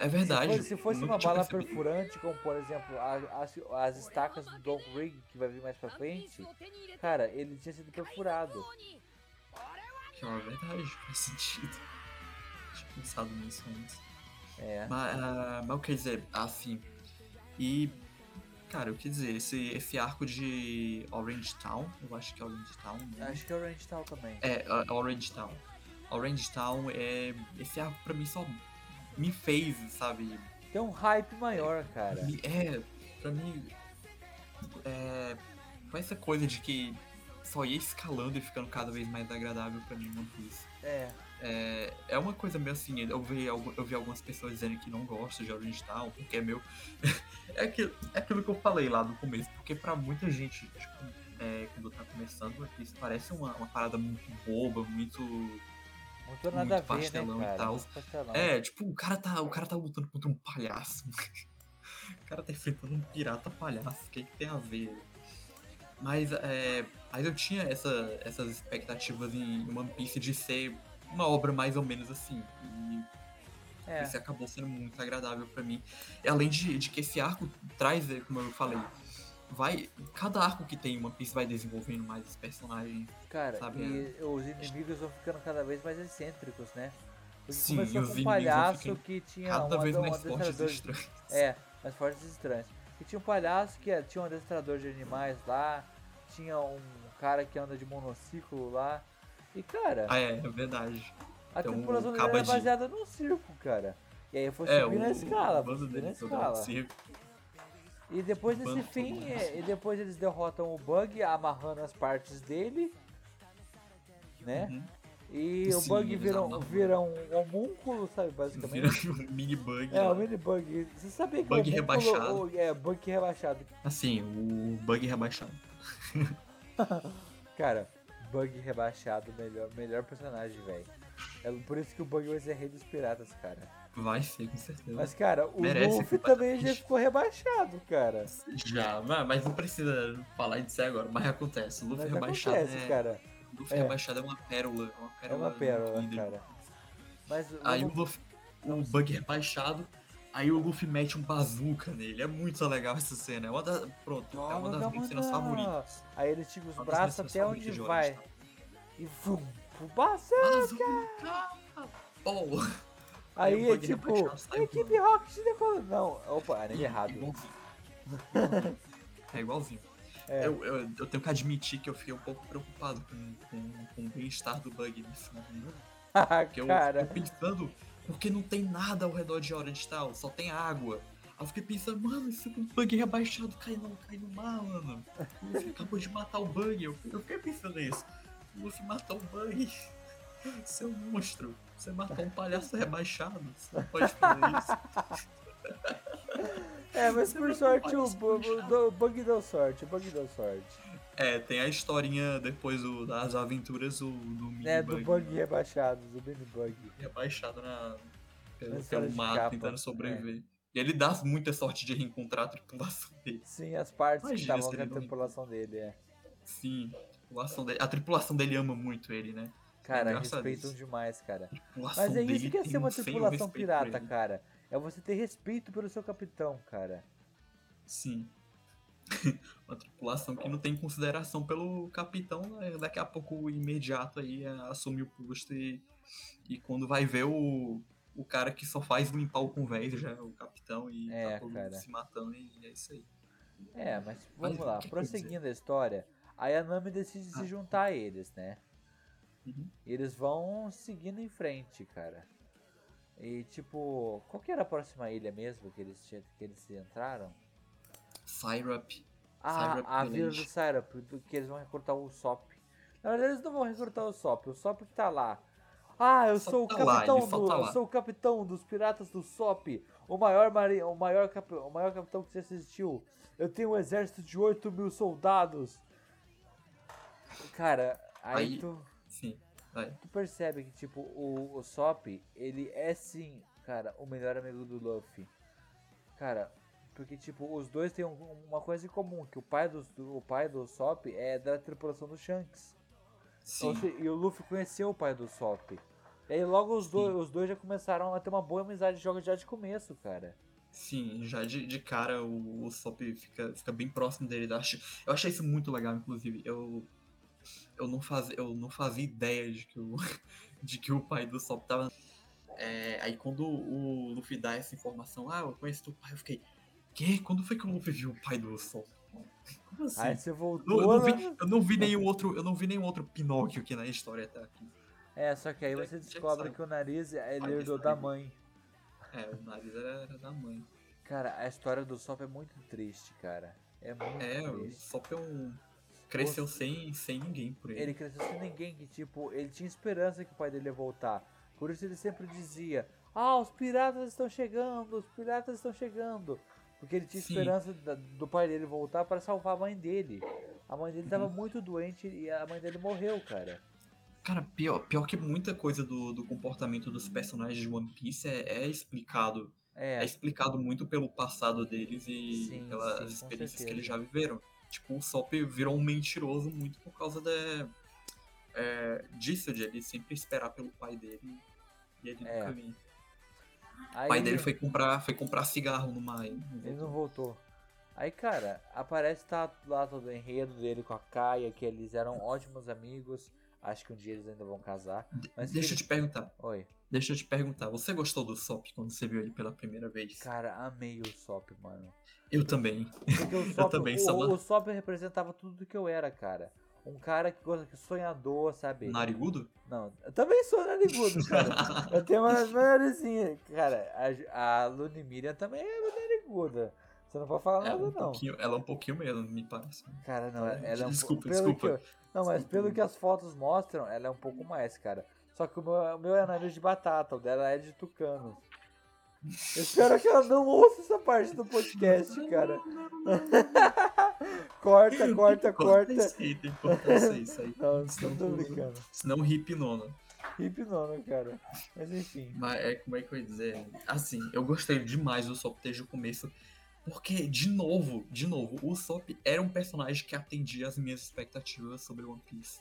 É verdade. Se fosse, se fosse uma bala percebido. perfurante, como por exemplo a- as, as estacas do Don Rig, que vai vir mais pra frente, cara, ele tinha sido perfurado. Que é uma verdade, faz sentido. Tinha pensado nisso antes. É. Mas, ah, mas quer dizer, assim. E. Cara, eu quer dizer, esse, esse arco de Orange Town, eu acho que é Orange Town. Né? Acho que é o Range Tal também. É, ah, Orange Town. Orange Town é. Esse arco pra mim só me fez, sabe? Tem um hype maior, cara. É, pra mim. É. Com essa coisa de que só ia escalando e ficando cada vez mais agradável pra mim One Piece. É. É, é uma coisa meio assim, eu vi, eu vi algumas pessoas dizendo que não gostam de Town, porque é meu. é, aquilo, é aquilo que eu falei lá no começo, porque pra muita gente, tipo, é, quando tá começando One Piece, parece uma, uma parada muito boba, muito. Muito nada Muito a ver, pastelão e né, cara? tal. Muito pastelão. É, tipo, o cara tá, o cara tá lutando contra um palhaço. o cara tá enfrentando um pirata palhaço. O que, que tem a ver? Mas, é, mas eu tinha essa, essas expectativas em One Piece de ser uma obra mais ou menos assim. E É. esse acabou sendo muito agradável pra mim. E além de, de que esse arco traz, como eu falei, vai. Cada arco que tem em One Piece vai desenvolvendo mais os personagens. Cara, Sabe, e os inimigos vão ficando cada vez mais excêntricos, né? Porque Sim, começou os com um palhaço que tinha Cada um, vez um mais fortes e estranhos. É, mais fortes e estranhos. E tinha um palhaço que tinha um adestrador de animais lá, tinha um cara que anda de monociclo lá. E cara, Ah, é, é verdade. a um tripulação dele caba era de- baseada num circo, cara. E aí foi É, subir na o- escala, o foi bando subir na dele todo é um escala. E depois desse fim, é, e depois eles derrotam o Bug, amarrando as partes dele, né? Uhum. E o Sim, Bug eles vira, um- vira um homúnculo, sabe, Vira basicamente. um mini bug. É, lá. o mini Bug. Você sabia que Bug o rebaixado. o- é, Bug rebaixado. Assim, o bug rebaixado. Cara, Bug rebaixado, melhor, melhor personagem, velho. É por isso que o Bug vai ser rei dos piratas, cara. Vai ser, com certeza. Mas, cara, o Luffy também já ficou rebaixado, cara. Já, mas não precisa falar disso agora, mas acontece. O Luffy Mas rebaixado acontece, é... cara. O Luffy É. rebaixado é uma pérola. É uma É pérola, uma pérola, linda. cara. Mas Aí o vamos- Luffy, o bug rebaixado, aí o Luffy mete um bazooka nele. É muito legal essa cena. É uma das, pronto, é uma das minhas cenas favoritas. Aí ele tira os braços até onde vai. Orange E vum, pro baço. Bazooka! Pô! Aí é tipo, sai equipe Rocket decola. Não, opa, anime errado. Igualzinho. É igualzinho. É. Eu, eu, eu tenho que admitir que eu fiquei um pouco preocupado com, com, com o bem-estar do bug nesse momento. Porque eu fiquei pensando, porque não tem nada ao redor de Orange Town, só tem água. Aí eu fiquei pensando, mano, se o bug rebaixado cai no, cai no mar, mano. Ele acabou de matar o bug. Eu, eu fiquei pensando nisso. o Luffy matou o Bug. Seu monstro. Você matou um palhaço rebaixado. Você não pode fazer isso. É, mas Você por sorte o. Bu- o Bug deu sorte, o Bug deu sorte. É, tem a historinha depois do- das aventuras do, do mini É, do Bug, né? rebaixado, do Mini Bug. rebaixado na, pelo, Na mato, capa, tentando sobreviver. E ele dá muita sorte de reencontrar a tripulação dele. Sim, as partes que Imagina estavam se com a ele não- tripulação dele, é. Sim, a tripulação dele, a tripulação dele ama muito ele, né? Cara, respeitam demais, cara. Mas é isso que é ser uma um tripulação pirata, cara. É você ter respeito pelo seu capitão, cara. Sim. uma tripulação que não tem consideração pelo capitão, né? daqui a pouco o imediato aí é, assume o posto e, e quando vai ver o, o cara que só faz limpar o convés já, é o capitão, e É, tá todo mundo cara. se matando e é isso aí. É, mas vamos Mas lá, prosseguindo a história, aí a Nami decide se Ah. juntar a eles, né? Uhum. Eles vão seguindo em frente, cara. E tipo, qual que era a próxima ilha mesmo que eles, tinham, que eles entraram? Syrup. Ah, Syrup a vila do. Syrup, que eles vão recrutar o Sop. Na verdade, eles não vão recrutar o Sop, o Sop que tá lá. Ah, eu Só sou o tá lá, capitão ele só do, tá eu lá. sou o capitão dos piratas do Sop, o maior mari, o maior cap, o maior capitão que já assistiu. Eu tenho um exército de 8 mil soldados. Cara, aí, Aí- tu, vai. tu percebe que tipo o, o Sop, ele é sim, cara, o melhor amigo do Luffy. Cara, porque tipo os dois têm um- uma coisa em comum, que o pai do, o pai do Sop é da tripulação do Shanks. Sim, Ou se- e o Luffy conheceu o pai do Sop. E aí logo os dois, os dois já começaram a ter uma boa amizade de jogo já de começo, cara. sim, já de, de cara o, o Sop fica, fica bem próximo dele. Eu achei, eu achei isso muito legal, inclusive. Eu, eu, não fazia, eu não fazia ideia de que o, de que o pai do Sop tava. É, aí quando o Luffy dá essa informação, ah, eu conheço teu pai, eu fiquei. Que? Quando foi que o Luffy viu o pai do Sop? Como assim? Aí você Eu voltou. não, eu não né? vi, eu não vi nenhum outro, eu não vi nenhum outro Pinóquio aqui na história até aqui. É, só que aí você descobre que o nariz ele Pai herdou da mãe. É, o nariz era, era da mãe. Cara, a história do Sop é muito triste, cara. É muito É, o. Sop é um. Cresceu sem, sem ninguém por ele. Ele cresceu sem ninguém que, tipo, ele tinha esperança que o pai dele ia voltar. Por isso ele sempre dizia: Ah, os piratas estão chegando, os piratas estão chegando. Porque ele tinha Sim. esperança da- do pai dele voltar para salvar a mãe dele. A mãe dele Uhum. tava muito doente e a mãe dele morreu, cara. Cara, pior, pior que muita coisa do, do comportamento dos personagens de One Piece é, é explicado. É. É, explicado muito pelo passado deles e Sim, pelas sim, experiências que eles já viveram. Tipo, o Sop virou um mentiroso muito por causa da, é, disso, de ele sempre esperar pelo pai dele e ele É. nunca vinha. aí O pai dele foi comprar, foi comprar cigarro no mar. ele não voltou. Aí, cara, aparece tá lá todo o enredo dele com a Kaia, que eles eram ótimos amigos. Acho que um dia eles ainda vão casar. Mas Deixa eu que- te perguntar. Oi. Deixa eu te perguntar. Você gostou do Sop quando você viu ele pela primeira vez? Cara, amei o Sop, mano. Eu também. Porque o Sop, também, o, o Sop representava tudo do que eu era, cara. Um cara que gosta sonhador, sabe? Narigudo? Não, eu também sou narigudo, cara. eu tenho uma narizinha. Cara, a, a Miriam também é nariguda. Você não pode falar Ela, nada, um não. pouquinho, ela é um pouquinho mesmo, me parece. Cara, não, ela é um Desculpa, desculpa. eu- não, mas Desculpa. pelo que as fotos mostram, ela é um pouco mais, cara. Só que o meu, o meu é nariz de batata, o dela é de tucano. Eu espero que ela não ouça essa parte do podcast, cara. corta, corta, corta. isso aí, tem que cortar isso aí, isso aí. Não, não Senão tô brincando. Senão hipnona. Hipnono, cara. Mas enfim. Mas é, como é que eu ia dizer? Assim, eu gostei demais do Sop desde o começo. Porque, de novo, de novo, o Sop era um personagem que atendia as minhas expectativas sobre One Piece.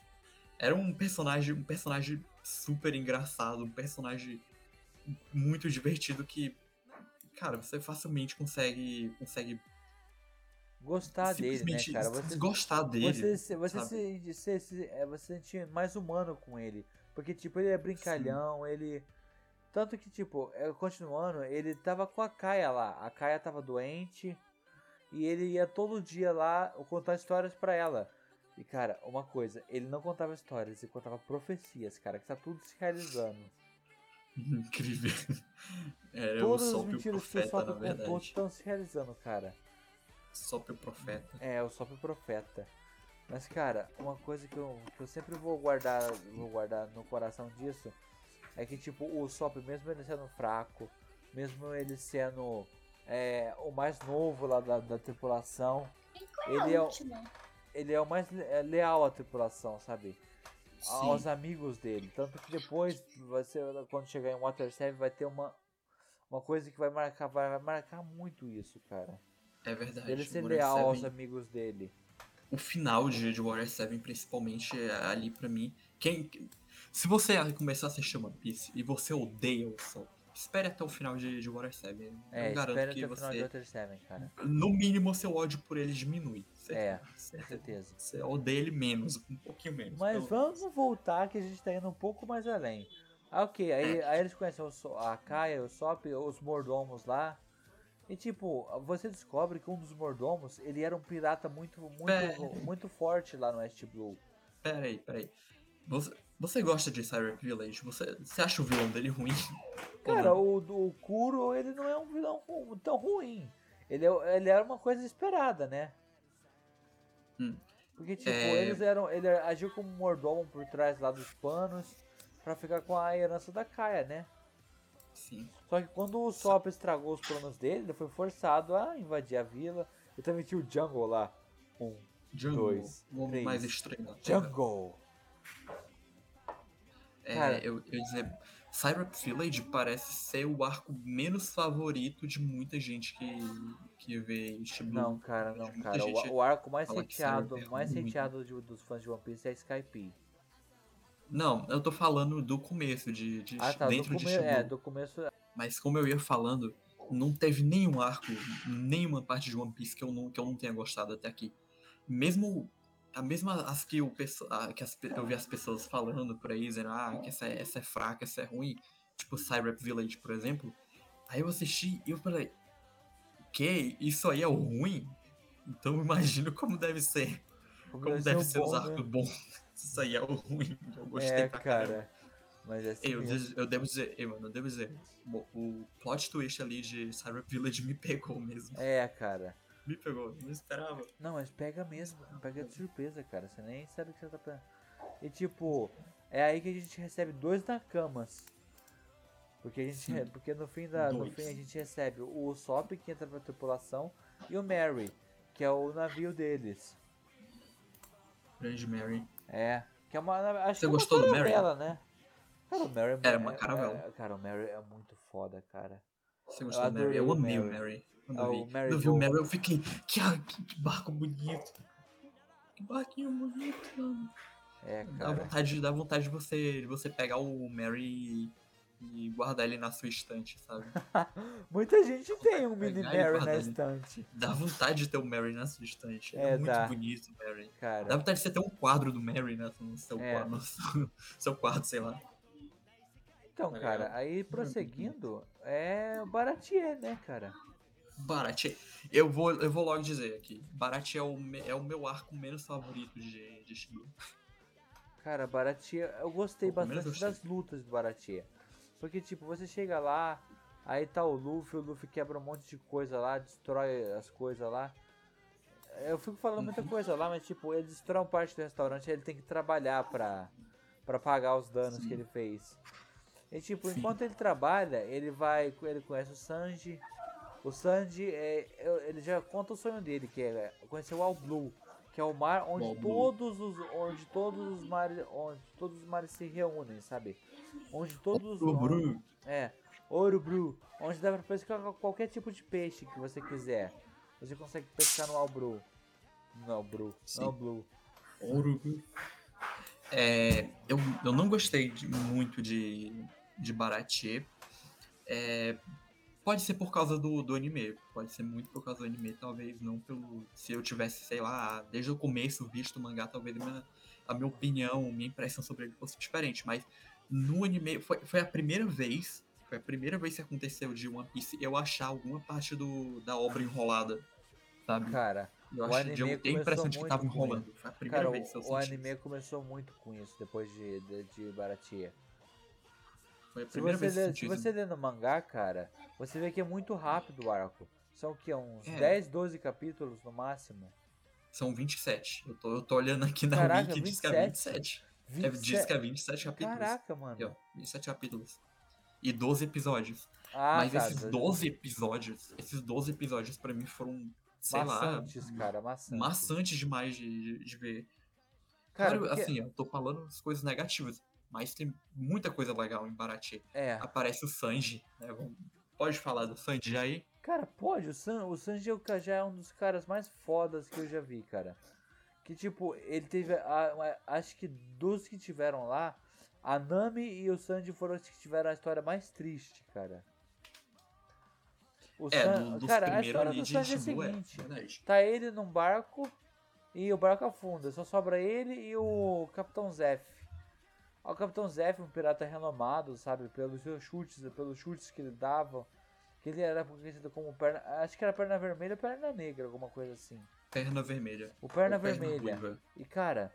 Era um personagem, um personagem super engraçado, um personagem muito divertido que, cara, você facilmente consegue, consegue Gostar dele, né, cara? Você, gostar dele. você, se- você, se, se, se, é, você se sentir mais humano com ele. Porque, tipo, ele é brincalhão, ele. Tanto que, tipo, é, continuando, ele tava com a Kaia lá. A Kaia tava doente. E ele ia todo dia lá contar histórias pra ela. E, cara, uma coisa, ele não contava histórias, ele contava profecias, cara, que tá tudo se realizando. Incrível. É Todas o as o mentiras que o Sop contou estão se realizando, cara. Sop o profeta. É, o Sop Profeta. Mas cara, uma coisa que eu, que eu sempre vou guardar, vou guardar no coração disso é que tipo o Sop, mesmo ele sendo fraco, mesmo ele sendo é, o mais novo lá da, da tripulação, E qual é Ele é o- última? Ele é o mais é leal à tripulação, sabe? Sim. Aos amigos dele. Tanto que depois, você, quando chegar em Water 7, vai ter uma, uma coisa que vai marcar, vai, marcar muito isso, cara. É verdade. Ele ser Warrior leal aos Seven- amigos dele. o final de, de Warrior 7, principalmente, é ali pra mim. Quem, se você começar a assistir One Piece e você odeia o Sol, espere até o final de, de Warrior 7. É, Eu garanto que até o final de você, Water 7, cara. no mínimo, seu ódio por ele diminui. É, você, Com certeza. você odeia ele menos, um pouquinho menos. Mas vamos voltar que a gente tá indo um pouco mais além. Ah, ok, aí, aí eles conhecem o a Kaia, o Sop, os mordomos lá. E tipo, você descobre que um dos mordomos, ele era um pirata muito, muito, É. muito forte lá no West Blue. Peraí, peraí. Você, você gosta de Syrup Village? Você, você acha o vilão dele ruim? Cara, o, o Kuro, ele não é um vilão tão ruim. Ele, é- ele era uma coisa esperada, né? Hum. Porque, tipo, É. eles eram. Ele agiu como mordomo por trás lá dos panos pra ficar com a herança da Kaia, né? Sim. Só que quando o Sop estragou os planos dele, ele foi forçado a invadir a vila. E também tinha o Jungle lá. Um, Jungle, Dois, o homem mais estranho. Jungle! É, Cara. eu, eu ia dizer, Syrup Village parece ser o arco menos favorito de muita gente que, que vê Shibu. Não, cara, não, cara. O, o arco mais hateado, é mais hateado dos fãs de One Piece é Skype. Não, eu tô falando do começo, de, de Ah, tá. Dentro de. Shibu. é, do começo. Mas como eu ia falando, não teve nenhum arco, nenhuma parte de One Piece que eu não, que eu não tenha gostado até aqui. Mesmo a mesma as que, o, que as eu vi as pessoas falando por aí, dizendo ah, que essa é, essa é fraca, essa é ruim, tipo Syrup Village, por exemplo. Aí eu assisti e eu falei, que? Isso aí é o ruim? Então imagino como deve ser. Como deve deve ser ser o os bom, arcos né? bons. Isso aí é o ruim. Eu gostei É, pra caramba. cara. Mas é assim Eu, eu devo dizer, eu, mano, eu devo dizer, o, o plot twist ali de Syrup Village me pegou mesmo. É, cara. Me pegou, não esperava. Não, mas pega mesmo. Pega de surpresa, cara. Você nem sabe o que você tá pegando. E tipo, é aí que a gente recebe dois Nakamas. Porque, a gente, Sim. porque no, fim da, no Dois. fim a gente recebe o Usopp que entra pra tripulação e o Mary, que é o navio deles. Grande Mary. É. Que é uma. Acho Você que é gostou do Mary? caravela, né? Cara, o Mary Era uma caravela. é- Cara, o Mary é muito foda, cara. Você gostou do Mary? Eu amei o Mary. Mary. Quando eu vi. Mary Quando eu vi o. Mary, eu fiquei, que, que, barco bonito. Que barquinho bonito, mano. É, Dá cara. vontade, dá vontade de você, de você pegar o Mary e, e guardar ele na sua estante, sabe? Muita gente tem um mini Mary na estante. Dá vontade de ter o Mary na sua estante. É, É, muito dá. bonito o Mary. Cara. Dá vontade de você ter um quadro do Mary né, no seu, É. quadro, no seu, seu quarto, sei lá. Então, Tá cara, aí prosseguindo, é o Baratier, né, cara? Barati, eu vou, eu vou logo dizer aqui. Barati é o, me- é o meu arco menos favorito de, de Shibu. Cara, Baratier, eu gostei bastante eu das lutas do Baratier. Porque, tipo, você chega lá, aí tá o Luffy, o Luffy quebra um monte de coisa lá, destrói as coisas lá. Eu fico falando muita Uhum. coisa lá, mas, tipo, ele destrói uma parte do restaurante, ele tem que trabalhar pra, pra pagar os danos que ele fez. E, tipo, Sim. enquanto ele trabalha, ele vai, ele conhece o Sanji. O Sanji, é, ele já conta o sonho dele, que é conhecer o All Blue, que é o mar onde All Blue. todos os onde todos os mares onde todos os mares se reúnem, sabe? Onde todos O Bru, é, Ouro Bru, onde dá pra pescar qualquer tipo de peixe que você quiser. Você consegue pescar no Albru. No Albru, Sim. no Blue. Ouro. É, eu, eu não gostei de- muito de, de Baratier. É, pode ser por causa do, do anime. Pode ser muito por causa do anime, talvez não pelo. Se eu tivesse, sei lá, desde o começo visto o mangá, talvez a minha, a minha opinião, minha impressão sobre ele fosse diferente. Mas no anime, foi, foi a primeira vez. Foi a primeira vez que aconteceu de One Piece eu achar alguma parte do, da obra enrolada. Sabe? Cara, eu o achei, anime eu tenho a impressão de que tava enrolando. Foi a primeira cara, vez que eu senti. o anime começou muito com isso depois de, de, de Baratia. Foi a Se primeira você, vez que eu lê, se você lê no mangá, cara, você vê que é muito rápido o arco. São o que? Uns É. 10, 12 capítulos no máximo? São 27. Eu tô, eu tô olhando aqui na Caraca, wiki e diz que é 27. 27. É, diz que é 27 capítulos. Caraca, mano. Ó, 27 capítulos. E 12 episódios. Ah, Mas tá, esses tá. 12 episódios, esses 12 episódios pra mim foram, sei maçantes, lá, cara, maçantes. maçantes demais de, de, de ver. Cara, Claro, porque- assim, eu tô falando as coisas negativas, mas tem muita coisa legal em Baratie. É. Aparece o Sanji, né? Pode falar do Sanji aí? Cara, pode, o, San, o Sanji é já é um dos caras mais fodas que eu já vi, cara. Que tipo, ele teve. a- a- acho que dos que tiveram lá, a Nami e o Sanji foram os que tiveram a história mais triste, cara. O É, San- do, dos cara, a história do Sanji é a é, seguinte: verdade. tá ele num barco e o barco afunda, só sobra ele e o Capitão Zef. O Capitão Zef, um pirata renomado, sabe, pelos seus chutes, pelos chutes que ele dava, que ele era conhecido como perna, acho que era perna vermelha ou perna negra, alguma coisa assim. Perna vermelha. O perna Ou vermelha. ruiva. E cara,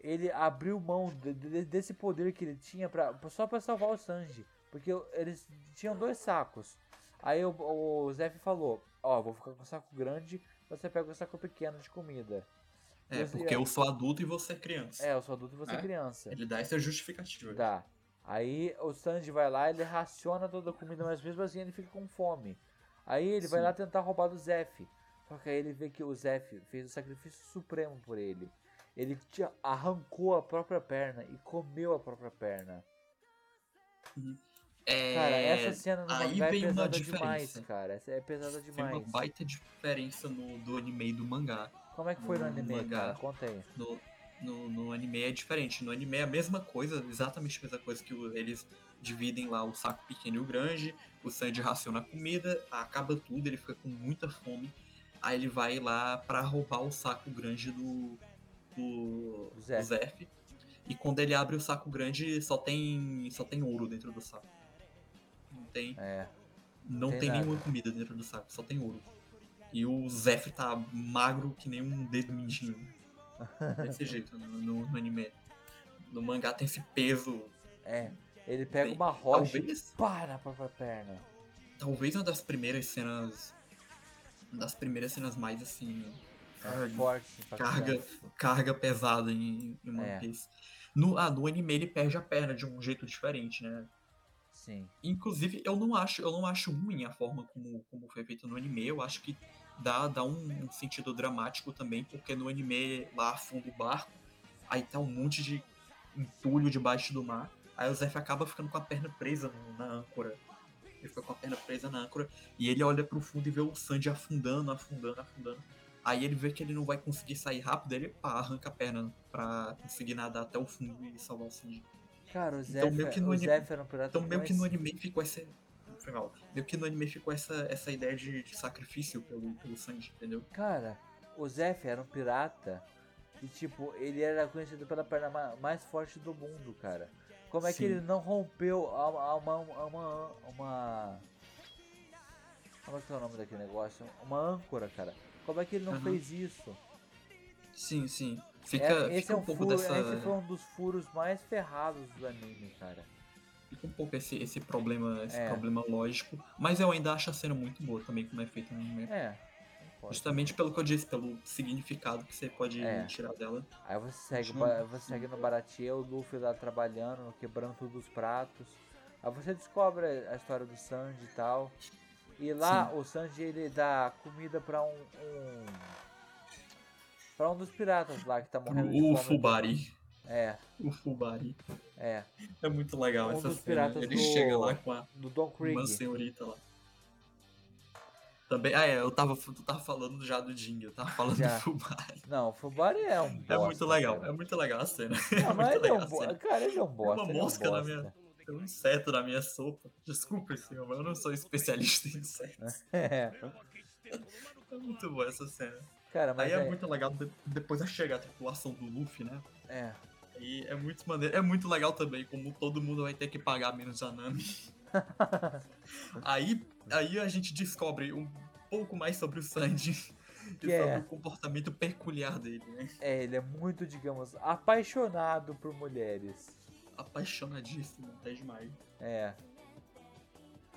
ele abriu mão de- de- desse poder que ele tinha pra, só pra salvar o Sanji, porque eles tinham dois sacos. Aí o, o Zef falou: Ó, vou ficar com o saco grande, você pega o saco pequeno de comida. É, Você- porque eu sou adulto e você é criança. É, eu sou adulto e você é É. criança. Ele dá essa justificativa. Dá. Aí o Sanji vai lá, ele raciona toda a comida, mas mesmo assim ele fica com fome. Aí ele vai Sim. lá tentar roubar do Zef. Só que aí ele vê que o Zef fez o sacrifício supremo por ele. Ele arrancou a própria perna e comeu a própria perna. É, Cara, essa cena no aí mangá é pesada demais, cara. Essa é pesada Tem uma demais. baita diferença no, do anime e do mangá. Como é que foi no no anime, mangá. cara? Conta aí. No, no, no anime é diferente. No anime é a mesma coisa, exatamente a mesma coisa que o- eles dividem lá o saco pequeno e o grande, o Sanji raciona a comida, acaba tudo, ele fica com muita fome. Aí ele vai lá pra roubar o saco grande do, do, Do Zef. do Zef. E quando ele abre o saco grande, só tem, só tem ouro dentro do saco. Não tem, É. não tem tem, nada. nenhuma comida dentro do saco, só tem ouro. E o Zef tá magro que nem um dedo mindinho. Desse jeito no, no- no anime. No mangá tem esse peso. É. Ele pega Tem- uma rocha e Talvez, pá na própria perna. talvez uma das primeiras cenas. Uma das primeiras cenas mais assim. É forte. Carga, carga pesada em, em One É. Piece. No, ah, no anime ele perde a perna de um jeito diferente, né? Sim. Inclusive, eu não acho, eu não acho ruim a forma como, como foi feito no anime. Eu acho que dá, dá um, um sentido dramático também, porque no anime lá afunda o barco, aí tá um monte de entulho debaixo do mar. Aí o Zef acaba ficando com a perna presa no- na âncora. Ele fica com a perna presa na âncora e ele olha pro fundo e vê o Sandy afundando, afundando, afundando. Aí ele vê que ele não vai conseguir sair rápido, ele pá, arranca a perna pra conseguir nadar até o fundo e salvar o Sandy. Cara, o Então, Zef, meio que no o anime- era um pirata Então meio que no anime ficou essa. Foi mal. Meio que no anime ficou essa, essa ideia de, de sacrifício pelo, pelo Sanji, entendeu? Cara, o Zef era um pirata e, tipo, ele era conhecido pela perna ma- mais forte do mundo, cara. Como é que Sim. ele não rompeu a, a uma, a uma, uma... Como é que é o nome daquele negócio? Uma âncora, cara. Como é que ele não Uhum. fez isso? Sim, sim. Fica, É, esse fica é um um pouco furo, dessa. esse foi um dos furos mais ferrados do anime, cara. Fica um pouco esse, esse problema, esse É. problema lógico. Mas eu ainda acho a cena muito boa também, como é feita no anime. É. Justamente pelo que eu disse, pelo significado que você pode É. tirar dela. Aí você segue, você segue no Baratie, o Luffy lá trabalhando, quebrando todos os pratos. Aí você descobre a história do Sanji e tal. E lá o Sanji ele dá comida pra um, um para um dos piratas lá que tá morrendo de O. Fubari. É, O Fubari. é, É muito legal Um essa cena. Ele do- chega lá com a, do Don Krieg. uma senhorita lá. Também, ah é, eu tava, tu tava falando já do Jing, eu tava falando Já. do Fubari. Não, o Fubari é um bosta. É muito legal, cara. é muito legal a cena. Não, é mas muito ele é legal um a bosta. cena. Cara, ele é um bosta. uma ele é um mosca na minha. Tem um inseto na minha sopa. Desculpa, senhor, mas eu não sou especialista em insetos. É. É muito boa essa cena. Cara, mas Aí é, é, muito legal de- depois a chegar a tripulação do Luffy, né? é. Aí é muito maneiro. É muito legal também, como todo mundo vai ter que pagar menos a Nami. aí, aí a gente descobre um pouco mais sobre o Sanji. Que e é? sobre o comportamento peculiar dele, né? É, ele é muito, digamos, apaixonado por mulheres. Apaixonadíssimo, até demais. É.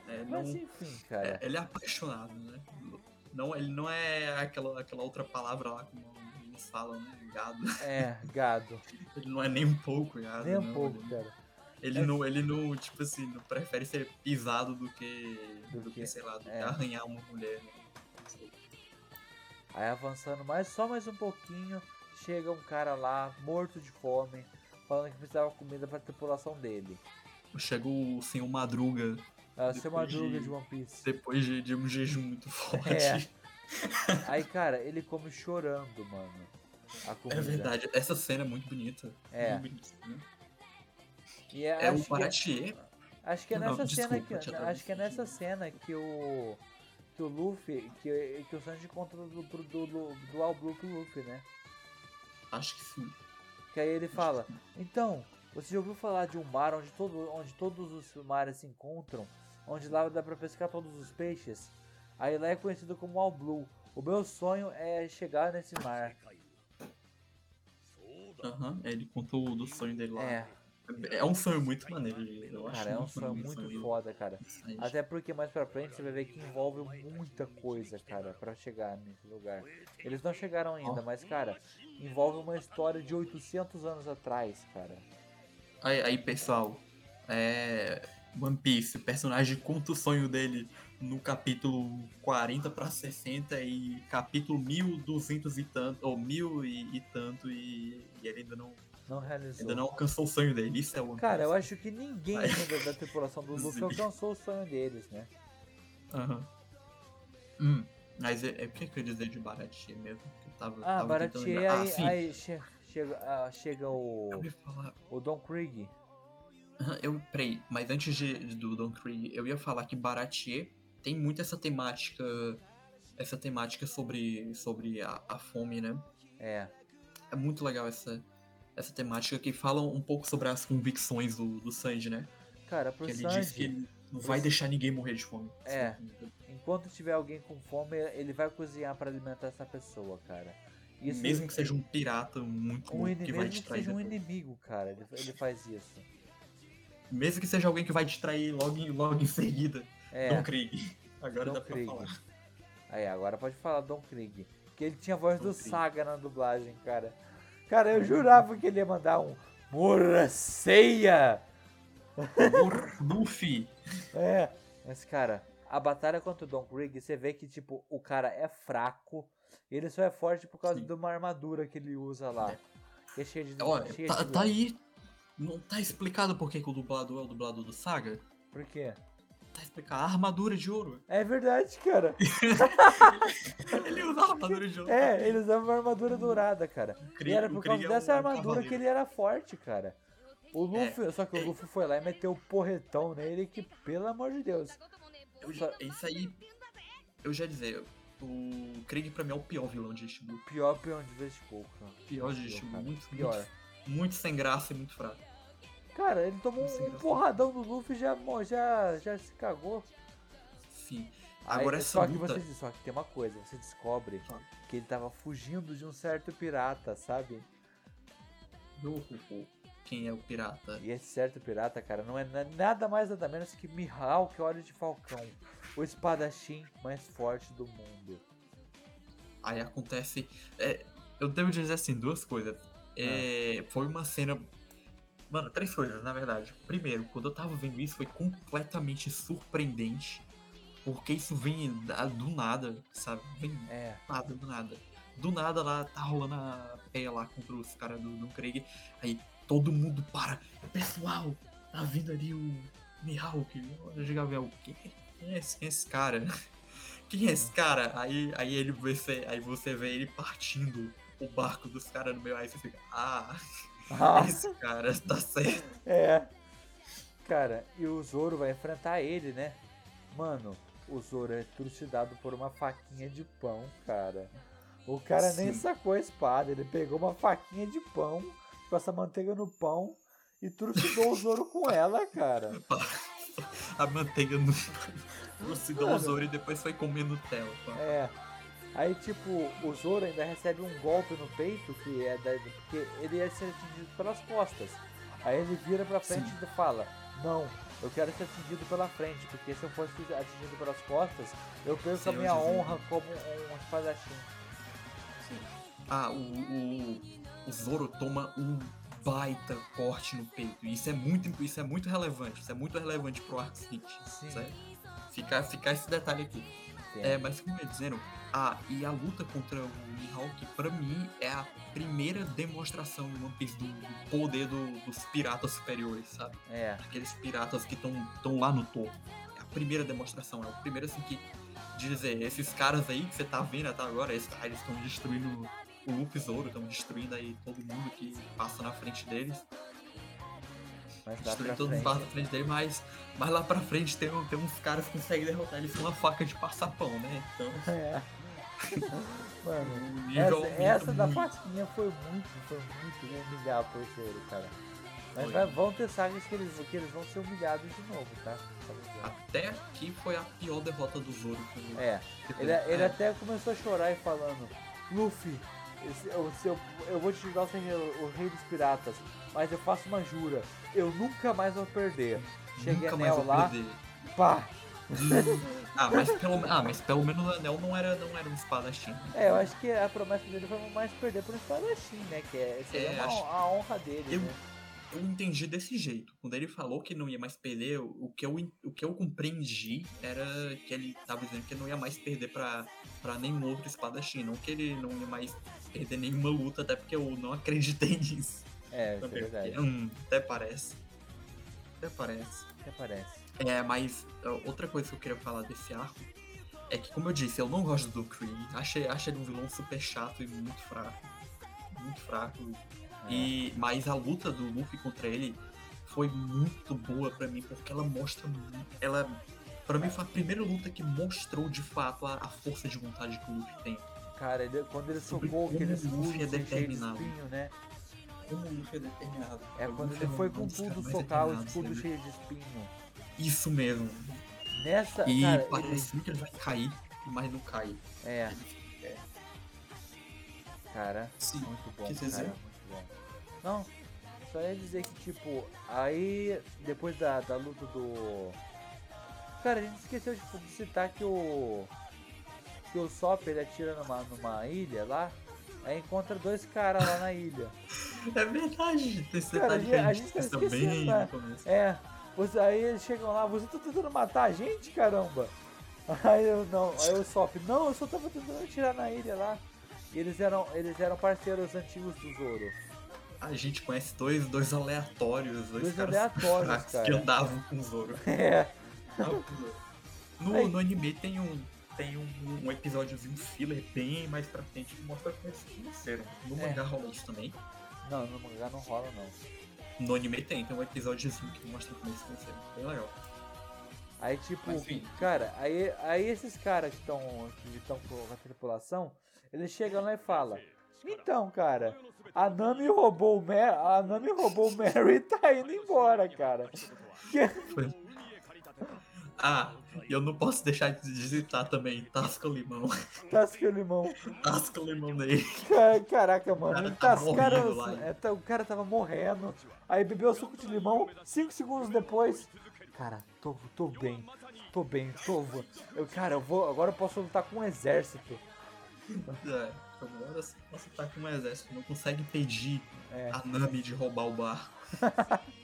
É, não, Mas enfim, cara. é, ele é apaixonado, né? Não, ele não é aquela, aquela outra palavra lá, como eles falam, né? Gado. É, gado. Ele não é nem um pouco gado. Nem um não. pouco, Ele, cara. ele É. não, ele não, tipo assim, não prefere ser pisado do que. Do Do, que- que, sei lá, do é. que arranhar uma mulher, né? Aí avançando mais, só mais um pouquinho, chega um cara lá, morto de fome, falando que precisava comida pra tripulação dele. Chega o senhor Madruga seu Depois Madruga de- de One Piece. depois de, de um jejum muito forte. É. Aí, cara, ele come chorando, mano. É verdade, essa cena é muito bonita. É. Muito bonita, né? E é, É acho o Baratier. Acho que é Não, nessa cena desculpa, que acho que é nessa cena que o que o Luffy que, que o Sanji conta do do, do, do, All Blue pro Luffy, né? Acho que sim. Que aí ele fala: "Então, você já ouviu falar de um mar onde todo onde todos os mares se encontram, onde lá dá pra pescar todos os peixes? Aí lá é conhecido como All Blue. O meu sonho é chegar nesse mar." Aham, é, ele contou do sonho dele lá. É, É um sonho muito maneiro, eu acho. cara, é um sonho muito sonho foda, cara. Até porque mais pra frente você vai ver que envolve muita coisa, cara, pra chegar nesse lugar. Eles não chegaram ainda, mas, cara, envolve uma história de 800 anos atrás, cara. Aí, aí, pessoal, é. One Piece, o personagem conta o sonho dele no capítulo 40 pra 60 e capítulo 1200 e tanto, ou mil e, e tanto, e, e ele ainda não, Não realizou. ainda não alcançou o sonho dele. Isso é One Cara, eu acho que ninguém da tripulação do Luffy alcançou o sonho deles, né? Aham. Hum, mas é, é o que eu queria dizer de Baratie mesmo? Que eu tava, Ah, tava Baratie, aí, sim. aí che- chega, ah, chega o, ia o Don Krieg. Eu, peraí, mas antes de, do Don Krieg, eu ia falar que Baratier tem muito essa temática. Essa temática sobre, sobre a, a fome, né? É, É muito legal essa, essa temática que fala um pouco sobre as convicções do, do Sanji, né? cara, pro Que ele diz que Sanji, ele não vai deixar ninguém morrer de fome. É. enquanto tiver alguém com fome, ele vai cozinhar pra alimentar essa pessoa, cara. Isso Mesmo que seja um pirata muito um que vai mesmo que distrair. seja um depois. inimigo, cara, ele, ele faz isso. Mesmo que seja alguém que vai distrair logo logo em seguida. É. Don Krieg. Agora Don dá pra Krieg. falar. Aí, agora pode falar Don Krieg. Porque ele tinha a voz Don do Krieg. Saga na dublagem, cara. Cara, eu jurava que ele ia mandar um Morra ceia! Por Luffy. É, mas cara, a batalha contra o Don Krieg, você vê que, tipo, o cara é fraco. Ele só é forte por causa Sim. de uma armadura que ele usa lá. Que é cheia de. Olha, cheia tá, de tá aí. Não tá explicado por que, que o dublador é o dublador do Saga? Por quê? Tá explicado. A armadura de ouro. É verdade, cara. Ele usa a armadura de ouro. É, ele usava uma armadura dourada, cara. Krieg- e era por causa é dessa um armadura cavaleiro. que ele era forte, cara. O Luffy, só que o Luffy foi lá e meteu o porretão nele que, pelo amor de Deus. Eu já- isso aí. Eu já ia dizer, o Krieg pra mim é o pior vilão de Shibu. Pior peão de Vescoco. Pior de Shibu. cara. Muito, Pior. Muito, muito sem graça e muito fraco. Cara, ele tomou Sem um porradão do Luffy e já, já, já se cagou. Sim. Aí, Agora essa só que luta. você só que tem uma coisa, você descobre Fala. que ele tava fugindo de um certo pirata, sabe? Quem é o pirata? E esse certo pirata, cara, não é na- nada mais nada menos que Mihawk Olho de Falcão, o espadachim mais forte do mundo. Aí acontece. é, eu devo dizer assim, duas coisas. É, Foi uma cena. Mano, três coisas, na verdade. Primeiro, quando eu tava vendo isso, foi completamente surpreendente. Porque isso vem do nada, sabe? Vem É, nada, do nada. Do nada lá, tá rolando a peia lá contra os caras do, do Craig. Aí todo mundo para. Pessoal, tá vindo ali o Mihawk. Olha, o Gabriel, quem quem é esse, quem é esse cara? Quem é esse cara? Aí, aí ele você, aí você vê ele partindo o barco dos caras no meio. Aí você fica, ah, Ah, esse cara tá certo. é. Cara, e o Zoro vai enfrentar ele, né? Mano, o Zoro é trucidado por uma faquinha de pão, cara. O cara nem Sim. sacou a espada, ele pegou uma faquinha de pão, com essa manteiga no pão e trucidou o Zoro com ela, cara. A manteiga no. Você deu o. Zoro e depois foi comer Nutella. pá. É. Aí, tipo, o Zoro ainda recebe um golpe no peito, que é da, porque ele ia ser atingido pelas costas. Aí ele vira pra frente Sim. e fala: Não, eu quero ser atingido pela frente, porque se eu fosse atingido pelas costas, eu perco Sim, a minha honra como um espadachim. Ah, o, o, o Zoro toma um baita corte no peito. E isso é muito, isso é muito relevante. Isso é muito relevante pro. Sim. Certo? Ficar, ficar esse detalhe aqui. É, mas como eu ia dizendo, ah, e a luta contra o Mihawk, pra mim, é a primeira demonstração em One Piece do, do poder do- dos piratas superiores, sabe? É, Aqueles piratas que estão lá no topo. É a primeira demonstração, é o primeiro assim que dizer, esses caras aí que você tá vendo até agora, esses caras estão destruindo o Luffy Zoro, estão destruindo aí todo mundo que passa na frente deles, mas destruindo todo mundo passa na frente dele, mas, mas lá pra frente tem, tem uns caras que conseguem derrotar eles com uma faca de passar pão, né? Então, É. Mano, o essa, essa da faquinha foi muito, foi muito humilhar pro Zoro, cara. Mas vai- vão ter sagas que eles, que eles vão ser humilhados de novo, tá? Até aqui foi a pior derrota do Zoro. o- É, ele, ele é, até começou a chorar e falando, Luffy, esse- eu, eu, eu vou te julgar ser o rei dos piratas, mas eu faço uma jura, eu nunca mais vou perder. Cheguei nunca a Neo lá, perder. pá! ah, mas pelo, ah, mas pelo menos o Anel não era, não era um espadachim. É, eu acho que a promessa dele foi mais perder por um espadachim, né? Que é, seria É, uma, acho- a honra dele, Eu- né? Eu entendi desse jeito. Quando ele falou que não ia mais perder, o que eu, o que eu compreendi era que ele tava dizendo que não ia mais perder pra, pra nenhum outro espadachim. Não que ele não ia mais perder nenhuma luta, até porque eu não acreditei nisso. É, isso é também, verdade. porque, hum, até parece. Até parece. Até parece. É, mas outra coisa que eu queria falar desse arco é que, como eu disse, eu não gosto do Kree. Achei, achei ele um vilão super chato e muito fraco. Muito fraco. E, mas a luta do Luffy contra ele foi muito boa pra mim, porque ela mostra muito. Ela, pra mim, foi a primeira luta que mostrou de fato a, a força de vontade que o Luffy tem. Cara, ele- quando ele Sobre socou aquele Luffy é determinado. espinho, né? Como o Luffy é determinado. É quando ele um- foi com tudo socar o escudo sabe? cheio de espinho. Isso mesmo. Nessa, E cara, parece que ele vai cair, mas não cai. É. É. Cara, Sim. muito bom, Quer cara, dizer? muito bom. Não, só ia dizer que, tipo, aí, depois da, da luta do... Cara, a gente esqueceu tipo, de citar que o... Que o Sop, ele atira numa, numa ilha lá, aí encontra dois caras lá na ilha. É verdade. Esse Cara, detalhe que a a gente gente tá esquecendo, bem né? no começo. É, você, aí eles chegam lá, você tá tentando matar a gente, caramba? Aí eu não, aí o Sop, não, eu só tava tentando atirar na ilha lá. E eles eram, eles eram parceiros antigos do Zoro. A gente conhece dois, dois aleatórios, dois, Dois caras aleatórios, cara. que andavam com o Zoro. É, No, Aí. no anime tem um tem um, um episódiozinho filler bem mais pra frente que mostra como eles se conheceram. No É. mangá rola isso também. não, no mangá não rola não. No anime tem, tem um episódiozinho que mostra como se conheceram. Bem legal. Aí tipo, enfim. cara, aí, aí esses caras que estão que com a tripulação, eles chegam lá e falam: "Então, cara, a Nami roubou o Mary, a Nami roubou o Mary e tá indo embora, cara." Ah, e eu não posso deixar de citar também Tasca o Limão. Tasca o limão. Tasca o limão dele. Ca- Caraca, mano, cara ele tá tá, cara, morrendo é, o cara tava morrendo, aí bebeu suco de limão, 5 segundos depois, cara, tô, tô bem, tô bem, tô, eu, cara, eu vou, agora eu posso lutar com um exército, É, agora você tá com um exército, não consegue impedir É. a Nami de roubar o barco.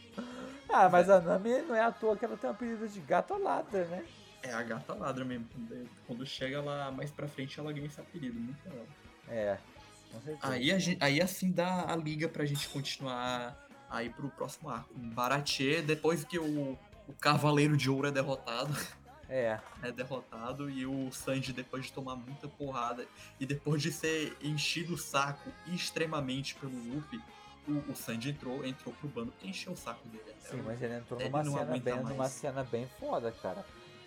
ah, mas a Nami não é à toa que ela tem um apelido de gata ladra, né, É a gata ladra mesmo. Quando- chega lá mais pra frente, ela ganha esse apelido. Muito legal. é, Aí, a gente, aí assim dá a liga pra gente continuar aí pro próximo arco. Baratie, depois que o, o Cavaleiro de Ouro é derrotado, é, é derrotado, e o Sanji, depois de tomar muita porrada, e depois de ser enchido o saco extremamente pelo Luffy, o, o Sanji entrou, entrou pro bando porque encheu o saco dele. até sim, mas ele entrou ele numa não cena bem, mais. numa cena bem foda, cara,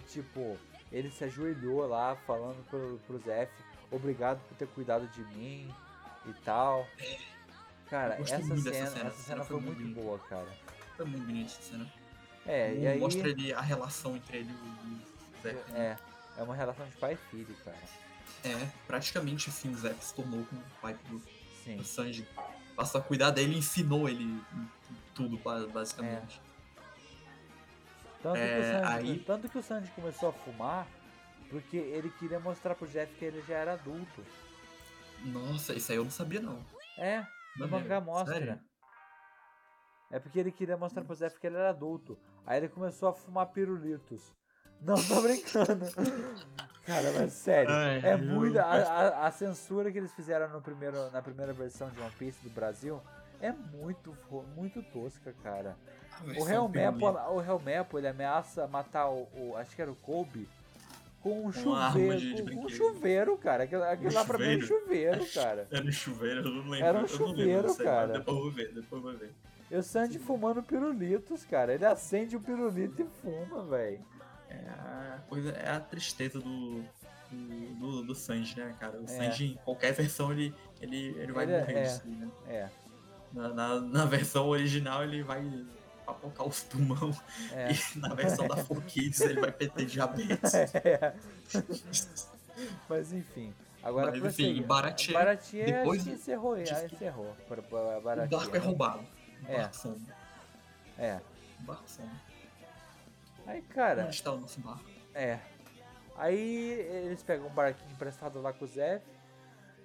tipo, ele se ajoelhou lá, falando pro, pro Zef, obrigado por ter cuidado de mim e tal. Cara, Eu gostei essa muito cena, cena, essa cena foi muito bonita. boa, cara. Foi muito bonito essa cena. É, e aí Mostra ele, a relação entre ele e o Zé. é, é uma relação de pai e filho, cara. É, praticamente assim, o Zé se tornou como o pai do, Sim. do Sanji. Passou a cuidar dele e ensinou ele tudo, ba- basicamente. Tanto, É, que o Sanji, aí- tanto que o Sanji começou a fumar porque ele queria mostrar pro Jeff que ele já era adulto. Nossa, isso aí eu não sabia, não. É, no Maneiro. mangá mostra. Sério? É porque ele queria mostrar pro Zef que ele era adulto. Aí ele começou a fumar pirulitos. Não, tô brincando. Cara, mas sério. Ai, é muito. A, a- censura que eles fizeram no primeiro, na primeira versão de One Piece do Brasil é muito, muito tosca, cara. A O Helmepo, pirulita. o Helmepo, ele ameaça matar o, o- Acho que era o Kobe. Com um chuveiro. de- de com, com um chuveiro, cara. Aquilo, aquilo lá pra mim é um chuveiro, cara. Era um chuveiro, eu não lembro. Era um eu não lembro chuveiro, cara. Depois eu vou ver, depois eu vou ver. E o Sandy fumando pirulitos, cara. Ele acende o pirulito e fuma, velho. É a coisa, é a tristeza do, do, do, do Sanji, né, cara? O É. Sanji, em qualquer versão, ele, ele, ele vai Ele é- morrer é. disso, né? É, Na, na, na versão original, ele vai papocar os pulmão. é. E na versão da 4Kids, ele vai ter diabetes. É. Mas enfim. Agora Mas, enfim, Baratie, Baratie depois acho que encerrou, ah, encerrou. O barco é né? roubado. É. barco. É. Barco. Aí, cara, Onde está o nosso barco? é. Aí eles pegam um barquinho emprestado lá com o Zef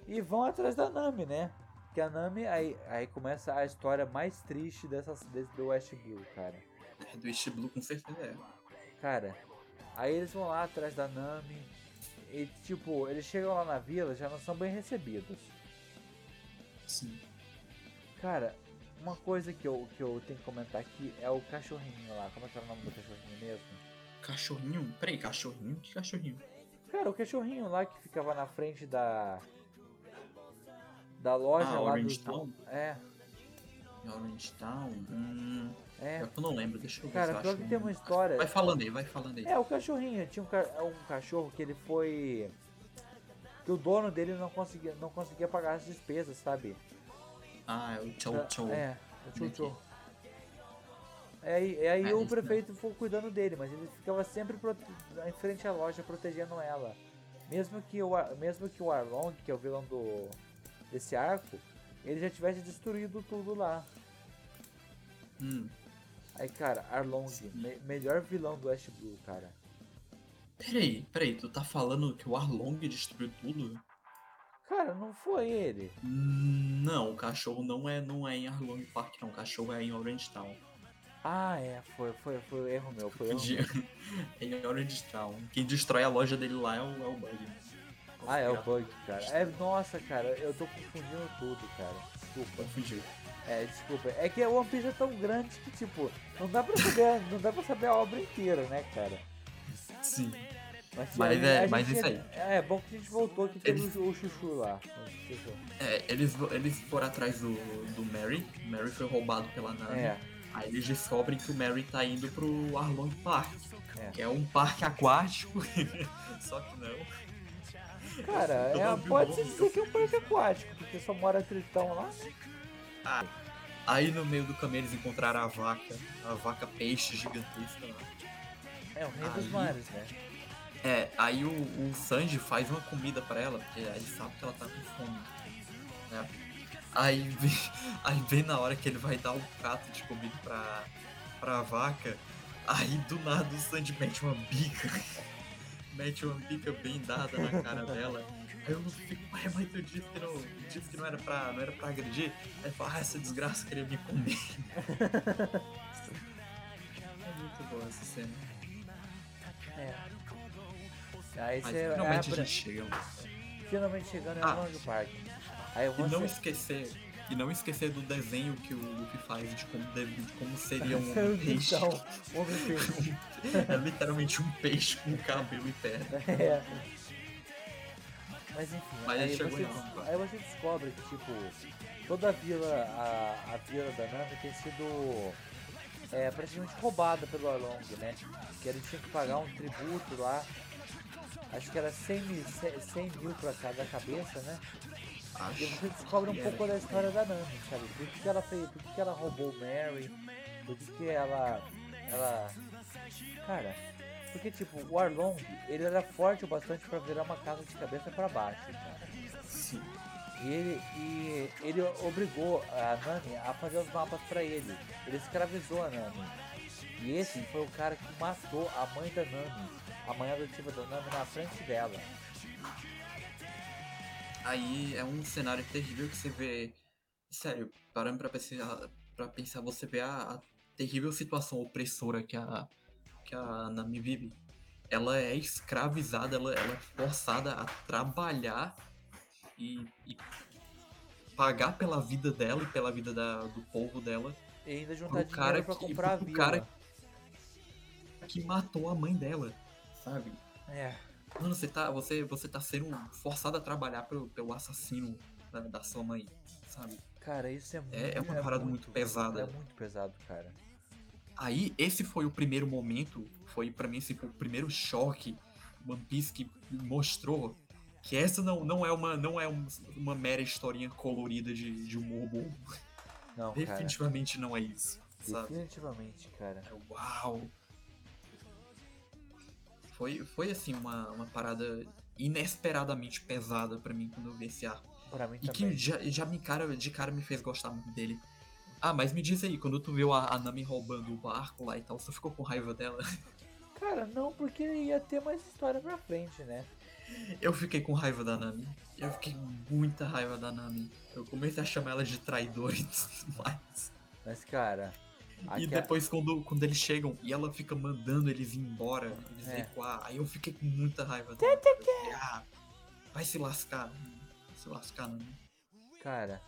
e vão atrás da Nami, né? Que a Nami, aí, aí começa a história mais triste dessas, desse, do West Blue, cara. É do East Blue, com certeza é. Cara, aí eles vão lá atrás da Nami e, tipo, eles chegam lá na vila já não são bem recebidos. Sim. Cara, uma coisa que eu, que eu tenho que comentar aqui é o cachorrinho lá. Como é que é o nome do cachorrinho mesmo? Cachorrinho? Peraí, cachorrinho? Que cachorrinho? Cara, o cachorrinho lá que ficava na frente da. Da loja Ah, lá Orange do. Town? É, Em Orange Town? Hum, é. eu não lembro, deixa eu ver Cara, pior acho que tem um- uma história. Vai falando aí, vai falando aí. É, o cachorrinho. Tinha um, ca- um cachorro que ele foi. Que o dono dele não conseguia, não conseguia pagar as despesas, sabe? Ah, é o Tchau Pra- Tchau. É, o Como é que tchau É, aí, e aí Ah, o prefeito ficou cuidando dele, mas ele ficava sempre em frente à loja protegendo ela. Mesmo que o, mesmo que o Arlong, que é o vilão do, desse arco, ele já tivesse destruído tudo lá. Hum. Aí, cara, Arlong, me- melhor vilão do West Blue, cara. Peraí, peraí, tu tá falando que o Arlong destruiu tudo? Cara, não foi ele. Não, o cachorro não é, não é em Arlong Park, não. O cachorro é em Orange Town. Ah, é, foi, foi, foi erro meu, foi erro meu. é em Orange Town. Quem destrói a loja dele lá é o, é o Bug. Ah, é o Bug, cara. É, nossa, cara, eu tô confundindo tudo, cara. Desculpa. Confundiu. É, desculpa. É que o One Piece é tão grande que, tipo, não dá pra saber, não dá pra saber a obra inteira, né, cara? Sim. Mas, Mas é- mas gente- isso aí. É, bom que a gente voltou que teve Eles- o, Chuchu lá. Chuchu. É, eles, eles foram atrás do, do Mary. O Mary foi roubado pela Nami. É, Aí eles descobrem que o Mary tá indo pro Arlong Park. É. Que é um parque aquático. Só que não. cara, é, pode-se dizer que é um parque aquático, porque só mora tritão lá, né? Aí no meio do caminho eles encontraram a vaca. A vaca peixe gigantesca lá. É o rei dos Aí- mares, né? É, aí o, o Sanji faz uma comida pra ela, porque aí sabe que ela tá com fome. Né? Aí, aí vem na hora que ele vai dar um prato de comida pra, pra vaca, aí do nada o Sanji mete uma bica. mete uma bica bem dada na cara dela. Aí eu fico, ué, mas tu disse que não, disse que não era pra, não era pra agredir? Aí fala, ah, essa desgraça queria me comer. é muito boa essa cena. É. Aí Mas você finalmente abre- a gente chega. finalmente chegando em Ah. Long Park. Aí E não esquecer. E não esquecer do desenho que o Luffy faz de como, de como seria um peixe. então, homem peixe. É literalmente um peixe com cabelo e perna. É. Mas enfim, Mas aí, você, aí você descobre que, tipo, toda a vila, a, a vila da Nami tem sido é, praticamente roubada pelo Arlong, né? Que ele tinha que pagar um tributo lá, acho que era 100 mil, 100 mil pra cada cabeça, né? E Acho. você descobre um pouco da história da Nami, sabe? Por que, que ela fez, por que, que ela roubou o Mary, por que, que ela. ela. Cara, porque tipo, o Arlong, ele era forte o bastante pra virar uma casa de cabeça pra baixo, cara. Sim. E ele, e ele obrigou a Nami a fazer os mapas pra ele. Ele escravizou a Nami. E esse foi o cara que matou a mãe da Nami, a mãe adotiva da Nami na frente dela. aí é um cenário terrível que você vê. Sério, parando pra pensar, pra pensar você vê a, a terrível situação opressora que a, que a Nami vive. Ela é escravizada, ela, ela é forçada a trabalhar e, e pagar pela vida dela e pela vida da, do povo dela E ainda juntar dinheiro cara pra que, comprar a vila. cara que matou a mãe dela, sabe? É. Mano, você tá, você, você tá sendo forçado a trabalhar pelo, pelo assassino da, da sua mãe, sabe? Cara, isso é muito. é uma parada muito pesada. É muito pesado, cara. Aí, esse foi o primeiro momento, foi pra mim esse foi o primeiro choque One Piece que mostrou que essa não, não é, uma, não é um- uma mera historinha colorida de, de humor bobo. Não, cara. Definitivamente não é isso, sabe? Definitivamente, cara. É, Uau! Foi, foi assim, uma, uma parada inesperadamente pesada pra mim quando eu vi esse arco. Pra mim E também. que já, já me cara, de cara me fez gostar muito dele. Ah, mas me diz aí, quando tu viu a, a Nami roubando o barco lá e tal, você ficou com raiva dela? Cara, não, porque ia ter mais história pra frente, né? Eu fiquei com raiva da Nami. Eu fiquei com muita raiva da Nami. Eu comecei a chamar ela de traidora e tudo mais. Mas, cara. E aqui- depois, quando, quando eles chegam e ela fica mandando eles ir embora, eles É. recuar, aí eu fiquei com muita raiva dela. Fiquei, ah, vai se lascar. Vai se lascar, Nami. Cara,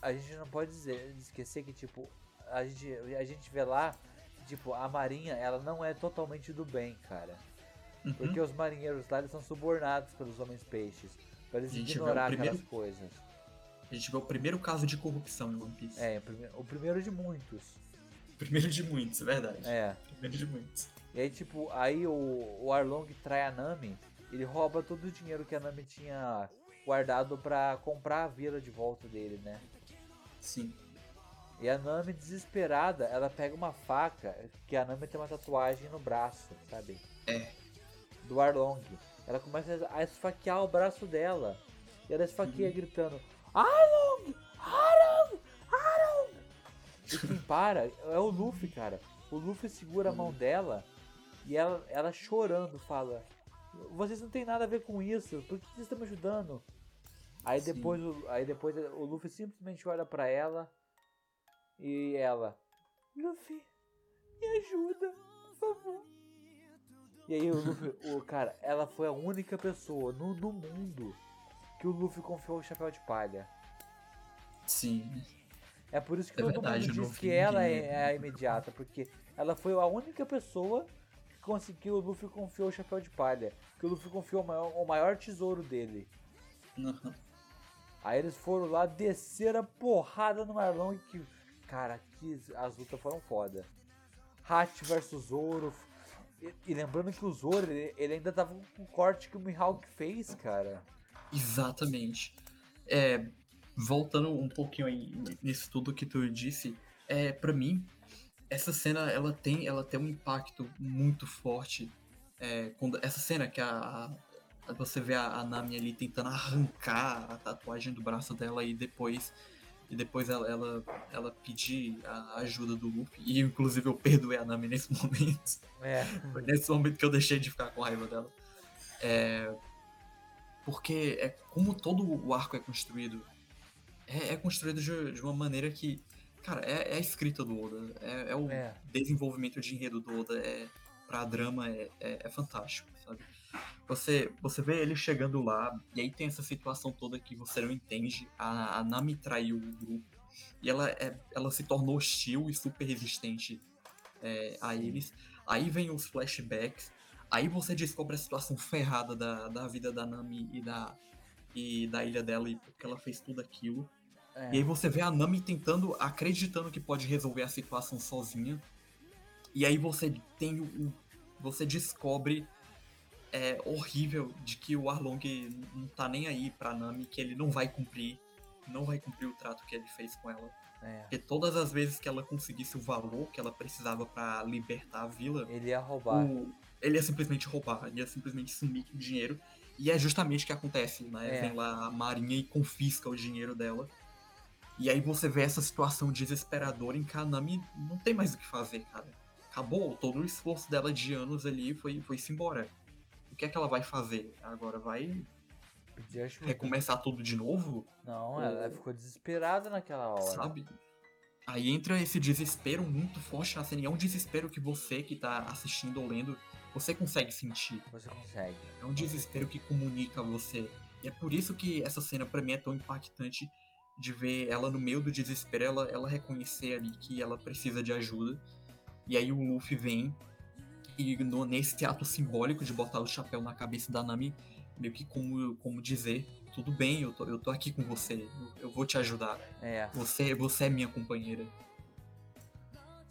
a gente não pode dizer, esquecer que, tipo, a gente, a gente vê lá, tipo, a marinha, ela não é totalmente do bem, cara. Uhum. Porque os marinheiros lá, eles são subornados pelos homens peixes. Pra eles ignorar primeiro- aquelas coisas. A gente vê o primeiro caso de corrupção em One Piece. É, o prime- o primeiro de muitos. Primeiro de muitos, é verdade. É. Primeiro de muitos. E aí, tipo, aí o, o Arlong trai a Nami, ele rouba todo o dinheiro que a Nami tinha guardado pra comprar a vila de volta dele, né? Sim. E a Nami, desesperada, ela pega uma faca, que a Nami tem uma tatuagem no braço, sabe? É. Do Arlong. Ela começa a esfaquear o braço dela. E ela esfaqueia gritando: Arlong! Arlong! Arlong! E quem para é o Luffy, cara. O Luffy segura a mão dela e ela, ela chorando fala: Vocês não tem nada a ver com isso, por que vocês estão me ajudando? Aí Sim. depois, o, aí depois o Luffy simplesmente olha pra ela e ela: Luffy, me ajuda, por favor. E aí o Luffy, o cara, ela foi a única pessoa no, no mundo que o Luffy confiou o chapéu de palha. Sim. É por isso que É todo verdade, mundo diz que ela é, a imediata, porque ela foi a única pessoa que conseguiu o Luffy confiou o chapéu de palha. Que o Luffy confiou o maior, o maior tesouro dele. Uhum. Aí eles foram lá, desceram a porrada no Marlon que. Cara, que as lutas foram foda. Hat versus Zoro. E, e lembrando que o Zoro, ele, ele ainda tava com o corte que o Mihawk fez, cara. Exatamente. É, voltando um pouquinho aí nisso tudo que tu disse, é, para mim, essa cena ela tem, ela tem um impacto muito forte. É, quando, essa cena que a, a- você vê a, a Nami ali tentando arrancar a tatuagem do braço dela e depois e depois ela, ela, ela pedir a ajuda do Luffy. E inclusive eu perdoei a Nami nesse momento. É. Foi nesse momento que eu deixei de ficar com raiva dela. É, porque é como todo o arco é construído. É, é construído de, de uma maneira que. Cara, é, é a escrita do Oda. É, é o É. desenvolvimento de enredo do Oda. É, pra drama é, é, é fantástico, sabe? Você, você vê ele chegando lá, e aí tem essa situação toda que você não entende. A, a Nami traiu o grupo. E ela, é, ela se tornou hostil e super resistente a eles. Aí vem os flashbacks. Aí você descobre a situação ferrada da, da vida da Nami e da, e da ilha dela e porque ela fez tudo aquilo. É. E aí você vê a Nami tentando, acreditando que pode resolver a situação sozinha. E aí você tem o. Você descobre é horrível de que o Arlong não tá nem aí pra Nami, que ele não vai cumprir. Não vai cumprir o trato que ele fez com ela. É. Porque todas as vezes que ela conseguisse o valor que ela precisava pra libertar a vila, Ele ia roubar. o- ele ia simplesmente roubar, ele ia simplesmente sumir com o dinheiro. E é justamente o que acontece, né? É. Vem lá a marinha e confisca o dinheiro dela. E aí você vê essa situação desesperadora em que a Nami não tem mais o que fazer, cara. Acabou, todo o esforço dela de anos ali foi, foi-se embora. O que é que ela vai fazer? Agora vai recomeçar tudo de novo, Não, ela ficou desesperada naquela hora. sabe? Aí entra esse desespero muito forte na cena. E é um desespero que você que tá assistindo ou lendo, você consegue sentir. Você consegue. É um desespero que comunica você. E é por isso que essa cena pra mim é tão impactante de ver ela no meio do desespero, ela, ela reconhecer ali que ela precisa de ajuda. E aí o Luffy vem e no- nesse ato simbólico de botar o chapéu na cabeça da Nami, meio que como, como dizer, tudo bem, eu tô, eu tô aqui com você, eu, eu vou te ajudar. É, Você, você é minha companheira.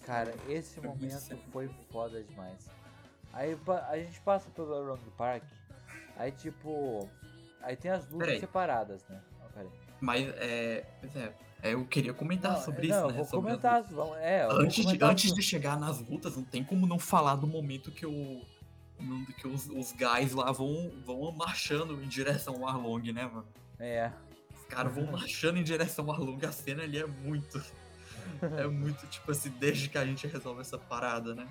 cara, esse momento sério. foi foda demais. Aí a gente passa pelo Long Park, aí tipo. Aí tem as lutas Peraí. separadas, né? Peraí. Mas é, é, é, eu queria comentar Não, sobre não, isso, né? vou sobre as comentar. É, antes, de, antes de chegar nas lutas, não tem como não falar do momento que o. que os, os guys lá vão, vão marchando em direção ao Arlong, né, mano? É, Os caras vão marchando em direção ao Arlong, a cena ali é muito. É muito, tipo assim, desde que a gente resolve essa parada, né?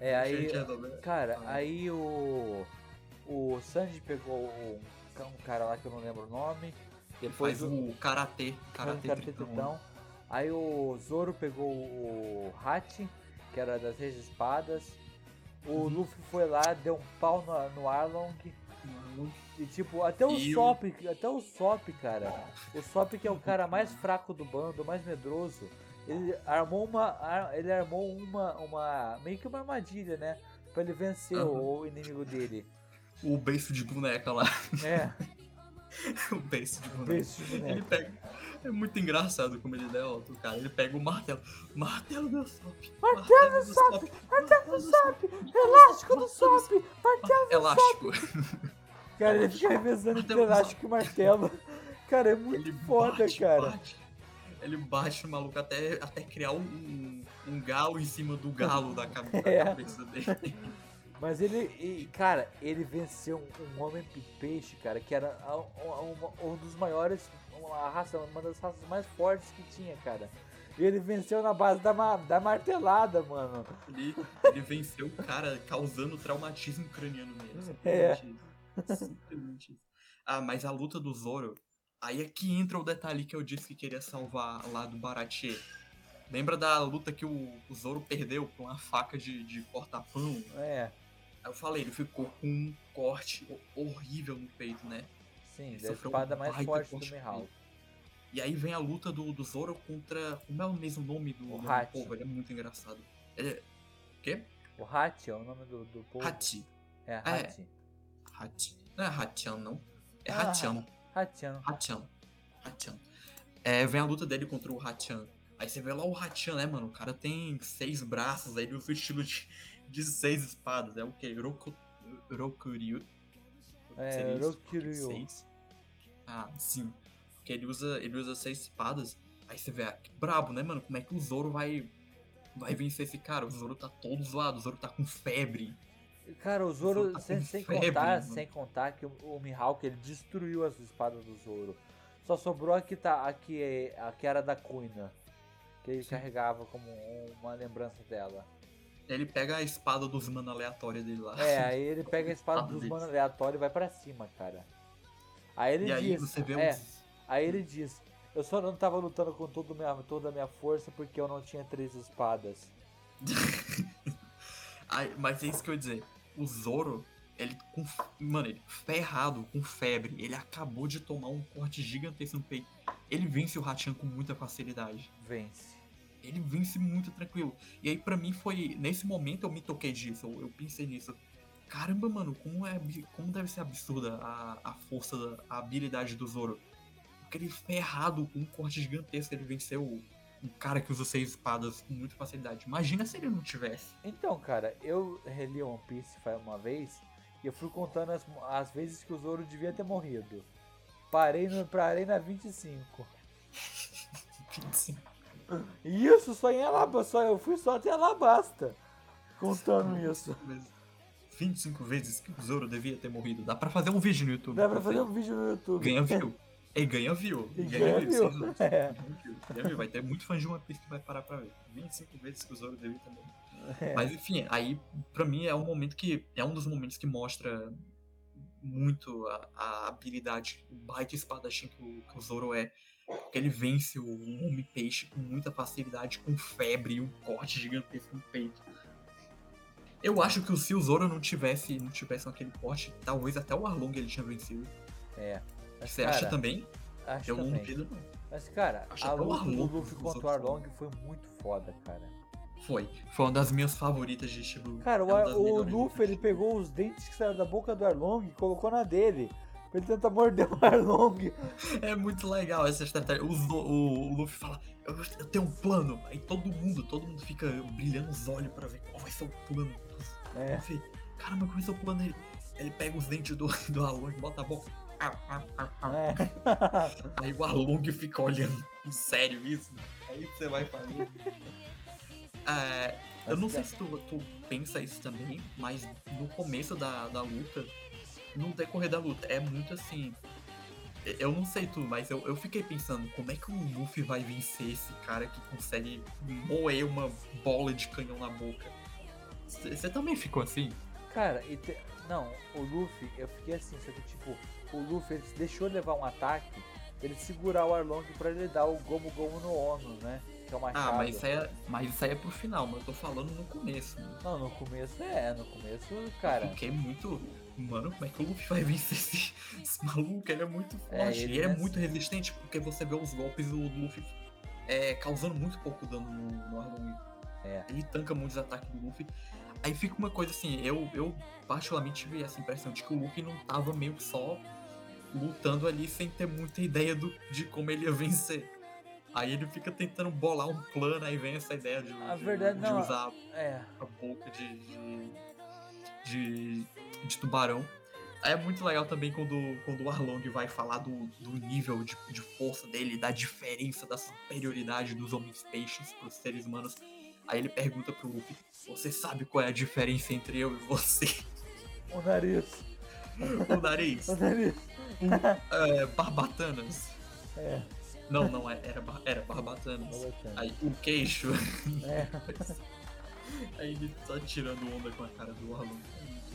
É aí. resolve. Cara, Ah. aí o. O Sanji pegou um, um cara lá que eu não lembro o nome. Depois Faz o karatê, Faz um karatê Karate tritão. Tritão. Aí o Zoro pegou o Hachi, que era das seis espadas. O Uhum. Luffy foi lá, deu um pau no, no Arlong. E tipo, até o E o- Sop, até o Sop, cara. O Sop que é o cara mais fraco do bando, o mais medroso. Ele armou uma. Ele armou uma. uma. meio que uma armadilha, né? Pra ele vencer Aham. o, inimigo dele. O beiço de boneca lá. É, o beiço de boneca. beijo de Ele boneco. pega. É muito engraçado como ele derrota o cara. Ele pega o martelo. Martelo do Sop. Martelo do Sop! Martelo do Sop! Elástico do Sop! Martelo Elástico. Cara, ele fica revezando entre do elástico e martelo. Cara, é muito Ele foda, bate, cara. bate. Ele bate no maluco até, até criar um, um, um galo em cima do galo da, cabe- da É. cabeça dele. Mas ele, e, cara, ele venceu um, um homem peixe, cara, que era a- um, um- um dos maiores, uma raça, uma das raças mais fortes que tinha, cara. E ele venceu na base da, da martelada, mano. Ele, ele venceu o cara causando traumatismo craniano nele. É. Simplesmente isso. Ah, mas a luta do Zoro. Aí é que entra o detalhe que eu disse que queria salvar lá do Baratie. Lembra da luta que o, o Zoro perdeu com uma faca de, de cortar pão? É, Aí eu falei, ele ficou com um corte ho- horrível no peito, né? sim, Ele da sofreu espada um mais forte do Mihawk. E aí vem a luta do, do Zoro contra. Como é o mesmo nome do, O do povo? Ele é muito engraçado. Ele é. O quê? O Hachi é o nome do, do povo. Hachi. É, É. Hachi. Hachi. Não é Hachan, não. É Ah, Hachan. Hachian. Hachan. Hachan. É, vem a luta dele contra o Hachan. Aí você vê lá o Hachan, né, mano? O cara tem seis braços, aí ele usa o estilo de, de seis espadas. É o quê? Roku, Rokuryu. É? Rokuryu. Ah, sim. Porque ele usa, ele usa seis espadas. Aí você vê, ah, que brabo, né, mano? Como é que o Zoro vai, vai vencer esse cara? O Zoro tá todo zoado, o Zoro tá com febre. Cara, o Zoro tá sem, sem febre, contar, mano. sem contar que o, o Mihawk ele destruiu as espadas do Zoro. Só sobrou a que, tá, a que, a que era da Kuina. Que ele carregava como uma lembrança dela. Ele pega a espada dos mano aleatórios dele lá. É, aí ele pega a espada dos manos aleatórios e vai pra cima, cara. Aí ele E aí diz. você vê é, os. aí ele diz. Eu só não tava lutando com todo minha, toda a minha força porque eu não tinha três espadas. Ai, mas é isso que eu ia dizer. O Zoro, ele com. Mano, ele ferrado, com febre. Ele acabou de tomar um corte gigantesco no peito. Ele vence o Hachan com muita facilidade. Vence. Ele vence muito tranquilo. E aí, pra mim, foi. Nesse momento eu me toquei disso. Eu, eu pensei nisso. Caramba, mano, como, é, como deve ser absurda a, a força, a habilidade do Zoro. Porque ele ferrado com um corte gigantesco, ele venceu um cara que usa seis espadas com muita facilidade. Imagina se ele não tivesse. Então, cara, eu reli One Piece uma vez e eu fui contando as, as vezes que o Zoro devia ter morrido. Parei, no, parei na 25. E isso só em Alabasta, só, eu fui só até Alabasta contando isso. 25 vezes que o Zoro devia ter morrido. Dá pra fazer um vídeo no YouTube. Dá pra fazer um vídeo no YouTube. Ganha view. E ganha view. E ganha view. não- É. Ganha view. View. Vai ter muito fã de One Piece que vai parar pra ver. 25 vezes que o Zoro ter morrido. É. Mas enfim, aí pra mim é um momento que. É um dos momentos que mostra muito a, a habilidade, o baita espadachim que o, que o Zoro é. Porque ele vence o Homem-Peixe com muita facilidade, com febre e um corte gigantesco no peito. Eu acho que se o Zoro não tivesse, não tivesse aquele corte, talvez até o Arlong ele tinha vencido. É. Você cara, acha também? Acho Eu não também. duvido, não. Mas, cara, Acho a o luta do Luffy contra o Arlong foi muito foda, cara. Foi. Foi uma das minhas favoritas de Shibu. Cara, o, É o melhores Luffy, ele pegou os dentes que saíram da boca do Arlong e colocou na dele. Ele tentar morder o Arlong. É muito legal essa estratégia. O, o- o Luffy fala, eu, eu tenho um plano. Aí todo mundo, todo mundo fica brilhando os olhos pra ver qual vai ser o plano. É. Luffy, caramba, qual vai ser o plano dele? Ele pega os dentes do, do Arlong, bota a boca. É. Aí o Arlong fica olhando. Sério isso? Aí você vai fazer. É, eu não sei se tu, tu pensa isso também, mas no começo da, da luta, no decorrer da luta, é muito assim. Eu não sei tu, mas eu, eu fiquei pensando como é que o Luffy vai vencer esse cara que consegue moer uma bola de canhão na boca. Você também ficou assim? Cara, e te- não, o Luffy, eu fiquei assim, só que tipo, o Luffy ele deixou levar um ataque, ele segurar o Arlong pra ele dar o Gomu Gomu no Ono, né? Que é o machado. Ah, mas isso, aí é, mas isso aí é pro final, mas eu tô falando no começo. Né? Não, no começo é, no começo, cara. Fiquei muito. Mano, como é que o Luffy vai vencer esse, esse maluco? Ele é muito É, forte. ele e ele é nessa- muito resistente, porque você vê os golpes do Luffy é, causando muito pouco dano no, no Arlong. É. Ele tanca muitos ataques do Luffy. Aí fica uma coisa assim, eu, eu particularmente tive essa impressão de que o Luffy não tava meio que só lutando ali sem ter muita ideia do, de como ele ia vencer. Aí ele fica tentando bolar um plano, aí vem essa ideia de, de- verdade, de usar É, a boca de, de, de, de tubarão. Aí é muito legal também quando, quando o Arlong vai falar do, do nível de, de força dele, da diferença, da superioridade dos homens peixes para os seres humanos. Aí ele pergunta pro Luffy: Você sabe qual é a diferença entre eu e você? o nariz, o nariz? o nariz. É, barbatanas? É, Não, não, é- era, era barbatanas. barbatanas. Aí o queixo. é. Aí ele tá tirando onda com a cara do Arlong.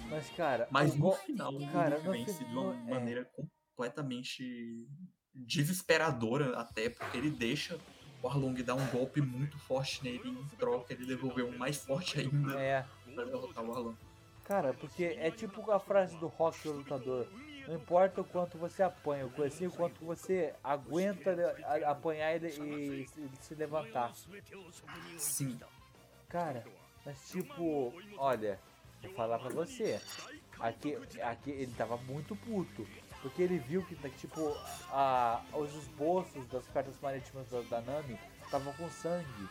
Mas, cara, Mas no go- final, cara, no vence de uma é. maneira completamente desesperadora, até porque ele deixa o Arlong dar um golpe muito forte nele em troca ele devolveu um mais forte ainda É, pra derrotar o Arlong. cara, porque é tipo a frase do Rock, o lutador. Não importa o quanto você apanha, o quanto- o quanto você aguenta apanhar ele e se- se levantar. Sim, Cara, mas tipo, olha, vou falar pra você. Aqui, aqui ele tava muito puto. Porque ele viu que, tipo, a, os esboços das cartas marítimas da, da Nami estavam com sangue.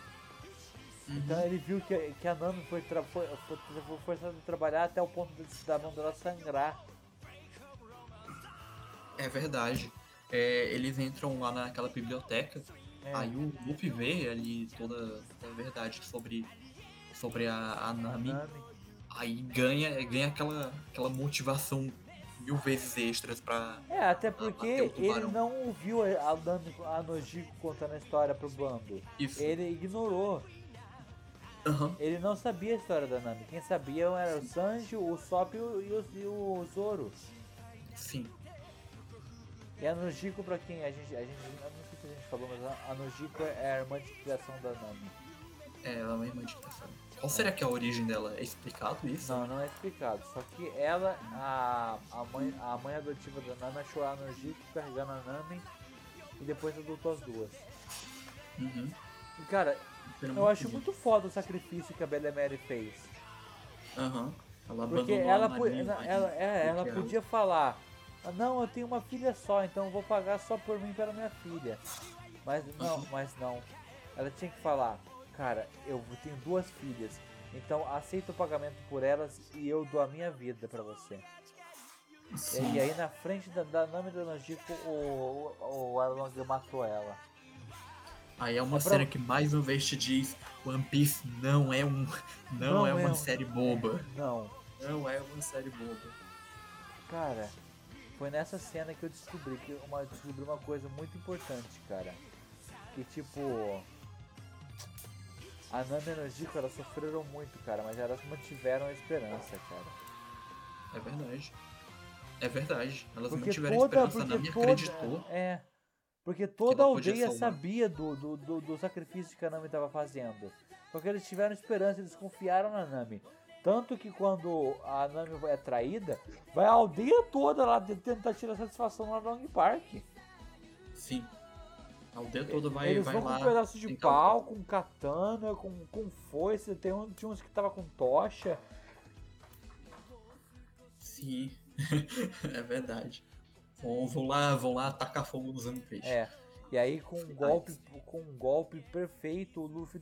Então ele viu que, que a Nami foi, foi, foi forçada a trabalhar até o ponto de, da mão dela sangrar. É verdade. É, eles entram lá naquela biblioteca, É, aí o Luffy vê ali toda a verdade sobre, sobre a, a a Nami. Nami. Aí ganha, ganha aquela, aquela motivação mil vezes extras pra. É, até porque ele não ouviu a, a Nami, Nojiko contando a história pro bando. Isso. Ele ignorou. Aham. Ele não sabia a história da Nami. Quem sabia era o Sanji, o Sop e e o, e o Zoro. Sim. E a Nojiko, pra quem a gente, a gente. Eu não sei se a gente falou, mas a- Nojiko é a irmã de criação da Nami. É, ela é uma irmã de criação. Qual será que é a origem dela? É explicado isso? Não, não é explicado. Só que ela, a, a, mãe, a mãe adotiva da Nami, achou a Nojiko carregando a Nami e depois adotou as duas. Uhum. E cara, Era eu acho muito foda o sacrifício que a Belemere fez. Aham. Ela Porque ela, ela, mas ela- é, ela porque podia falar, "Ah, não, eu tenho uma filha só, então eu vou pagar só por mim pela minha filha. Mas não, mas não. Ela tinha que falar, cara, eu tenho duas filhas, então aceita o pagamento por elas e eu dou a minha vida pra você. Sim. E aí na frente da, da Nami da Nojiko, o, o, o Arlong matou ela. Aí é uma É pra- cena que mais uma vez te diz: One Piece não é um. Não, Não é é uma um- série boba. Não, Não é uma série boba. cara, foi nessa cena que eu descobri que uma, descobri uma coisa muito importante, cara. Que tipo. A Nami e a Nojiko elas sofreram muito, cara, mas elas mantiveram a esperança, cara. É verdade. É verdade. Elas Porque mantiveram a toda, esperança. A Nami toda, acreditou. é, porque toda a aldeia sabia do, do, do, do sacrifício que a Nami estava fazendo. Porque eles tiveram esperança, eles confiaram na Nami. Tanto que quando a Nami é traída, vai a aldeia toda lá tentar tirar satisfação lá no Long Park. Sim. A aldeia toda vai, Eles vai vão lá. com um pedaço de pau, com katana, com, com foice, tem um, tinha uns que tava com tocha. Sim. é verdade. Vão, vão lá, vão lá atacar fogo nos Peixe. É. E aí com um golpe, com um golpe perfeito, o Luffy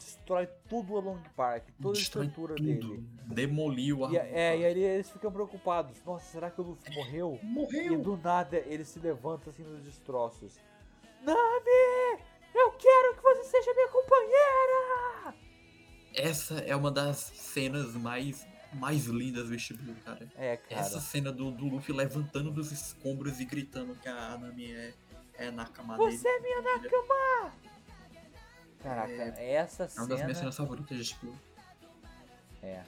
destrói tudo o Long Park, toda a Destrói estrutura tudo. dele. Demoliu a. E, é, e aí eles ficam preocupados. Nossa, será que o Luffy morreu? E Morreu! do nada ele se levanta assim nos destroços. Nami! Eu quero que você seja minha companheira! Essa é uma das cenas mais, mais lindas do Blue, cara. É, cara. Essa cena do, do Luffy levantando dos escombros e gritando que a Nami é, é Nakama dele. Você é minha Nakama! Caraca, É- essa É uma das minhas cena. cenas favoritas de Blue. É.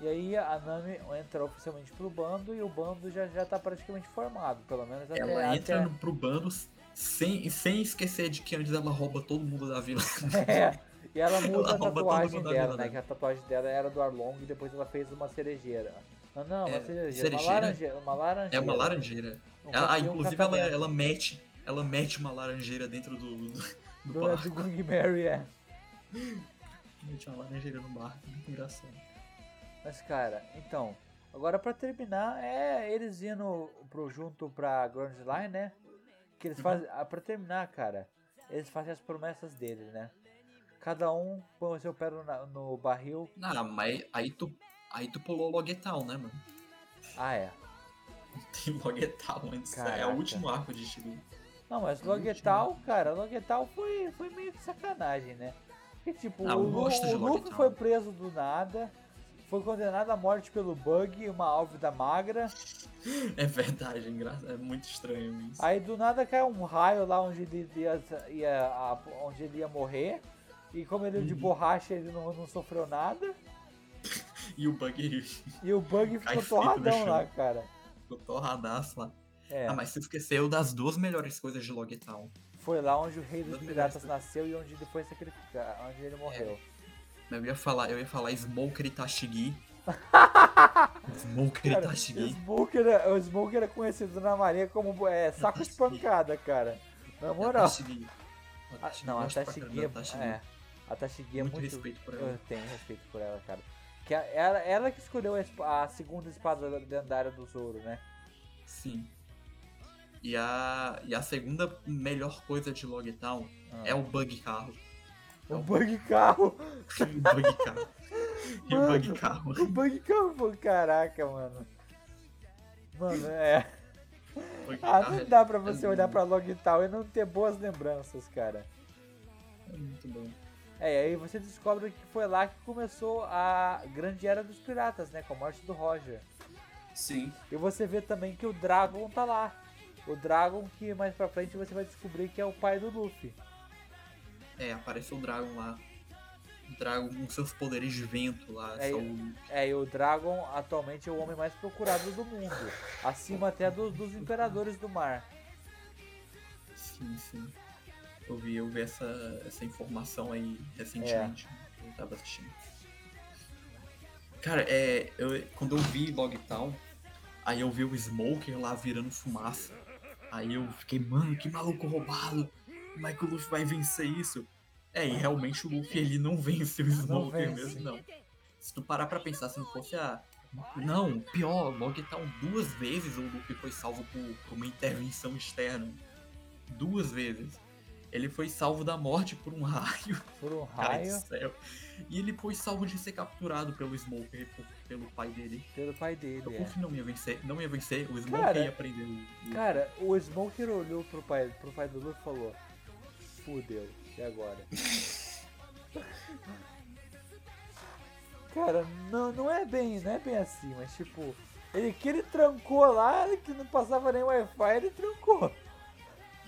E aí a Nami entra oficialmente pro bando e o bando já, já tá praticamente formado, pelo menos até, Ela entra até... no, pro bando sem, sem esquecer de que antes ela rouba todo mundo da vila. É, e ela muda Ela a rouba todo tatuagem mundo da dela, vila, né? né? Que a tatuagem dela era do Arlong e depois ela fez uma cerejeira. Não, não, uma É, cerejeira, uma cerejeira? laranjeira, uma laranjeira. É uma laranjeira. Um Ela, ah, um inclusive ela, ela mete. Ela mete uma laranjeira dentro do, do, do Do, do Mary, é. Mete uma laranjeira no barco. Muito engraçado. Mas, cara, então, agora pra terminar, é eles indo pro, junto pra Grand Line, né? Que Uhum. eles fazem. ah, Pra terminar, cara, eles fazem as promessas deles, né? Cada um põe o seu pé no, no barril. Não, mas aí tu, aí tu pulou Loguetal, né, mano? Ah, é. Tem Loguetal antes. É Caraca. o último arco de Shibu. Não, mas Loguetal, cara, Loguetal foi, foi meio que sacanagem, né? Porque, tipo, Ah, o, eu gosto Lu- de o Luffy foi preso do nada, foi condenado à morte pelo Bug, uma álvida magra. É verdade, é, engraçado, é muito estranho isso. Aí do nada caiu um raio lá onde ele ia, ia- a- onde ele ia morrer. E como ele é Uhum. de borracha, ele não, não sofreu nada. E o Bug E o Bug Cai ficou torradão lá, cara. ficou torradaço lá. É, Ah, mas você esqueceu das duas melhores coisas de Loguetal. foi lá onde o rei dos piratas nasceu e onde ele foi sacrificado, onde ele morreu. Eu ia falar, eu ia falar Smoker e Tashigi. Smoker e Cara, Tashigi. Smoker, é- o Smoker é conhecido na marinha como é, saco de pancada, cara. Na moral. Tashigi. Ah, não, a Tashigi é, é. A Tashigi é Muito respeito por Eu ela. tenho respeito por ela, cara. Que a- ela, ela que escolheu a, a segunda espada lendária do Zoro, né? Sim. E a, e a segunda melhor coisa de Logtown Ah. é o Bug Carro. O bug carro. o Bug Carro. e o Mano, Bug Carro. O bug carro, caraca, mano. Mano, é. O Ah, não é- dá pra você é olhar pra Logtown e não ter boas lembranças, cara. É muito bom. É, e aí você descobre que foi lá que começou a grande era dos piratas, né? Com a morte do Roger. Sim. E você vê também que o Dragon tá lá. O Dragon que mais pra frente você vai descobrir que é o pai do Luffy. É, apareceu o Dragon lá. O Dragon com seus poderes de vento lá. É, É, e o Dragon atualmente é o homem mais procurado do mundo. Acima até do- dos imperadores do mar. Sim, sim. Eu vi, eu vi essa, essa informação aí recentemente. É. Eu tava assistindo. Cara, é. Eu, quando eu vi Logtown, aí eu vi o Smoker lá virando fumaça. Aí eu fiquei, mano, que maluco roubado. Como é que o Luffy vai vencer isso? É, e realmente o Luffy ele não vence o Smoker vence. mesmo, não. Se tu parar pra pensar, se não fosse a. Não, pior, Logtown duas vezes o Luffy foi salvo por, por uma intervenção externa. Duas vezes. Ele foi salvo da morte por um raio. Por um Ai, raio do céu. E ele foi salvo de ser capturado pelo Smoker por- pelo pai dele. pelo pai dele. O É. Não ia vencer, não ia vencer, o Smoker Cara, ia prender o. o- Cara, o Smoker olhou pro pai, pro pai do Luffy e falou: Fudeu, e agora? Cara, não, não é bem, não é bem assim, mas tipo, ele que ele trancou lá, que não passava nem Wi-Fi, ele trancou.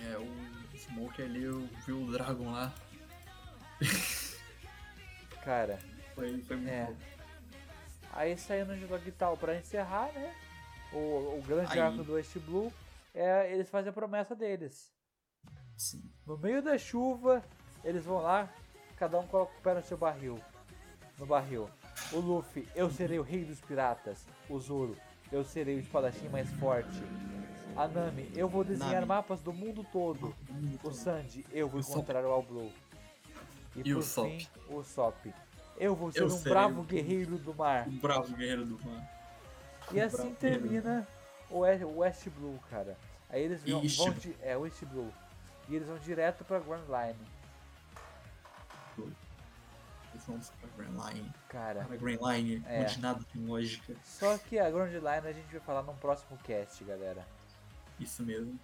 É, o Smoker ali eu vi o Dragon lá. Cara, Foi, foi muito É. bom. aí saindo de Logtal pra encerrar, né? o, o grande Aí. arco do West Blue, é, eles fazem a promessa deles. Sim. No meio da chuva, eles vão lá, cada um coloca o pé no seu barril. No barril. O Luffy, eu serei o rei dos piratas. O Zoro, eu serei o espadachim mais forte. A Nami, eu vou desenhar Nami. mapas do mundo todo. O Sanji, eu vou encontrar o All Blue. E, E por o Sop. fim, o Sop. Eu vou ser Eu um bravo guerreiro do mar. O bravo guerreiro do mar. E assim bravo termina o West, Blue, cara. Aí eles vão, vão é o West Blue. E eles vão direto pra Grand Line. Eles vão pra Grand Line. Cara, Cara, Grand Line, É. onde nada tem lógica. só que a Grand Line a gente vai falar num próximo cast, galera. Isso mesmo.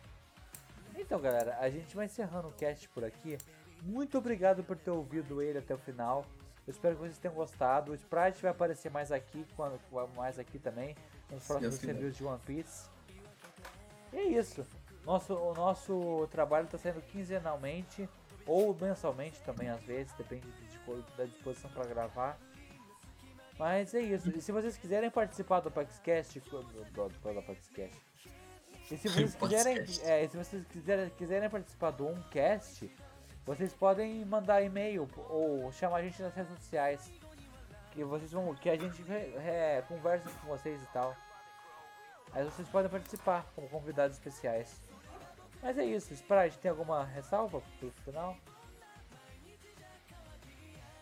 Então, galera, a gente vai encerrando o cast por aqui. Muito obrigado por ter ouvido ele até o final. Eu espero que vocês tenham gostado. O Sprite vai aparecer mais aqui, quando, mais aqui também, nos próximos quiser. reviews de One Piece. E é isso. Nosso, o nosso trabalho está saindo quinzenalmente ou mensalmente também, às vezes, depende de da disposição para gravar. Mas é isso. E se vocês quiserem participar do PaxCast, do, do, do, do PaxCast, e se vocês quiserem, é, se vocês quiserem, quiserem participar do Umcast, vocês podem mandar e-mail ou chamar a gente nas redes sociais. Que vocês vão. Que a gente re- conversa com vocês e tal. Aí vocês podem participar como convidados especiais. Mas é isso, Sprite, tem alguma ressalva pro final?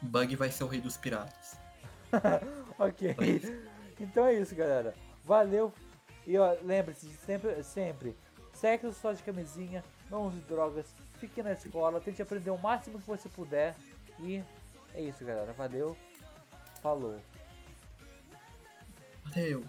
Bug vai ser o rei dos piratas. ok. Então é isso, galera. Valeu. E ó, lembre-se sempre, sempre, sexo só de camisinha, não use drogas, fique na escola, tente aprender o máximo que você puder. E é isso, galera. Valeu. Falou. Valeu.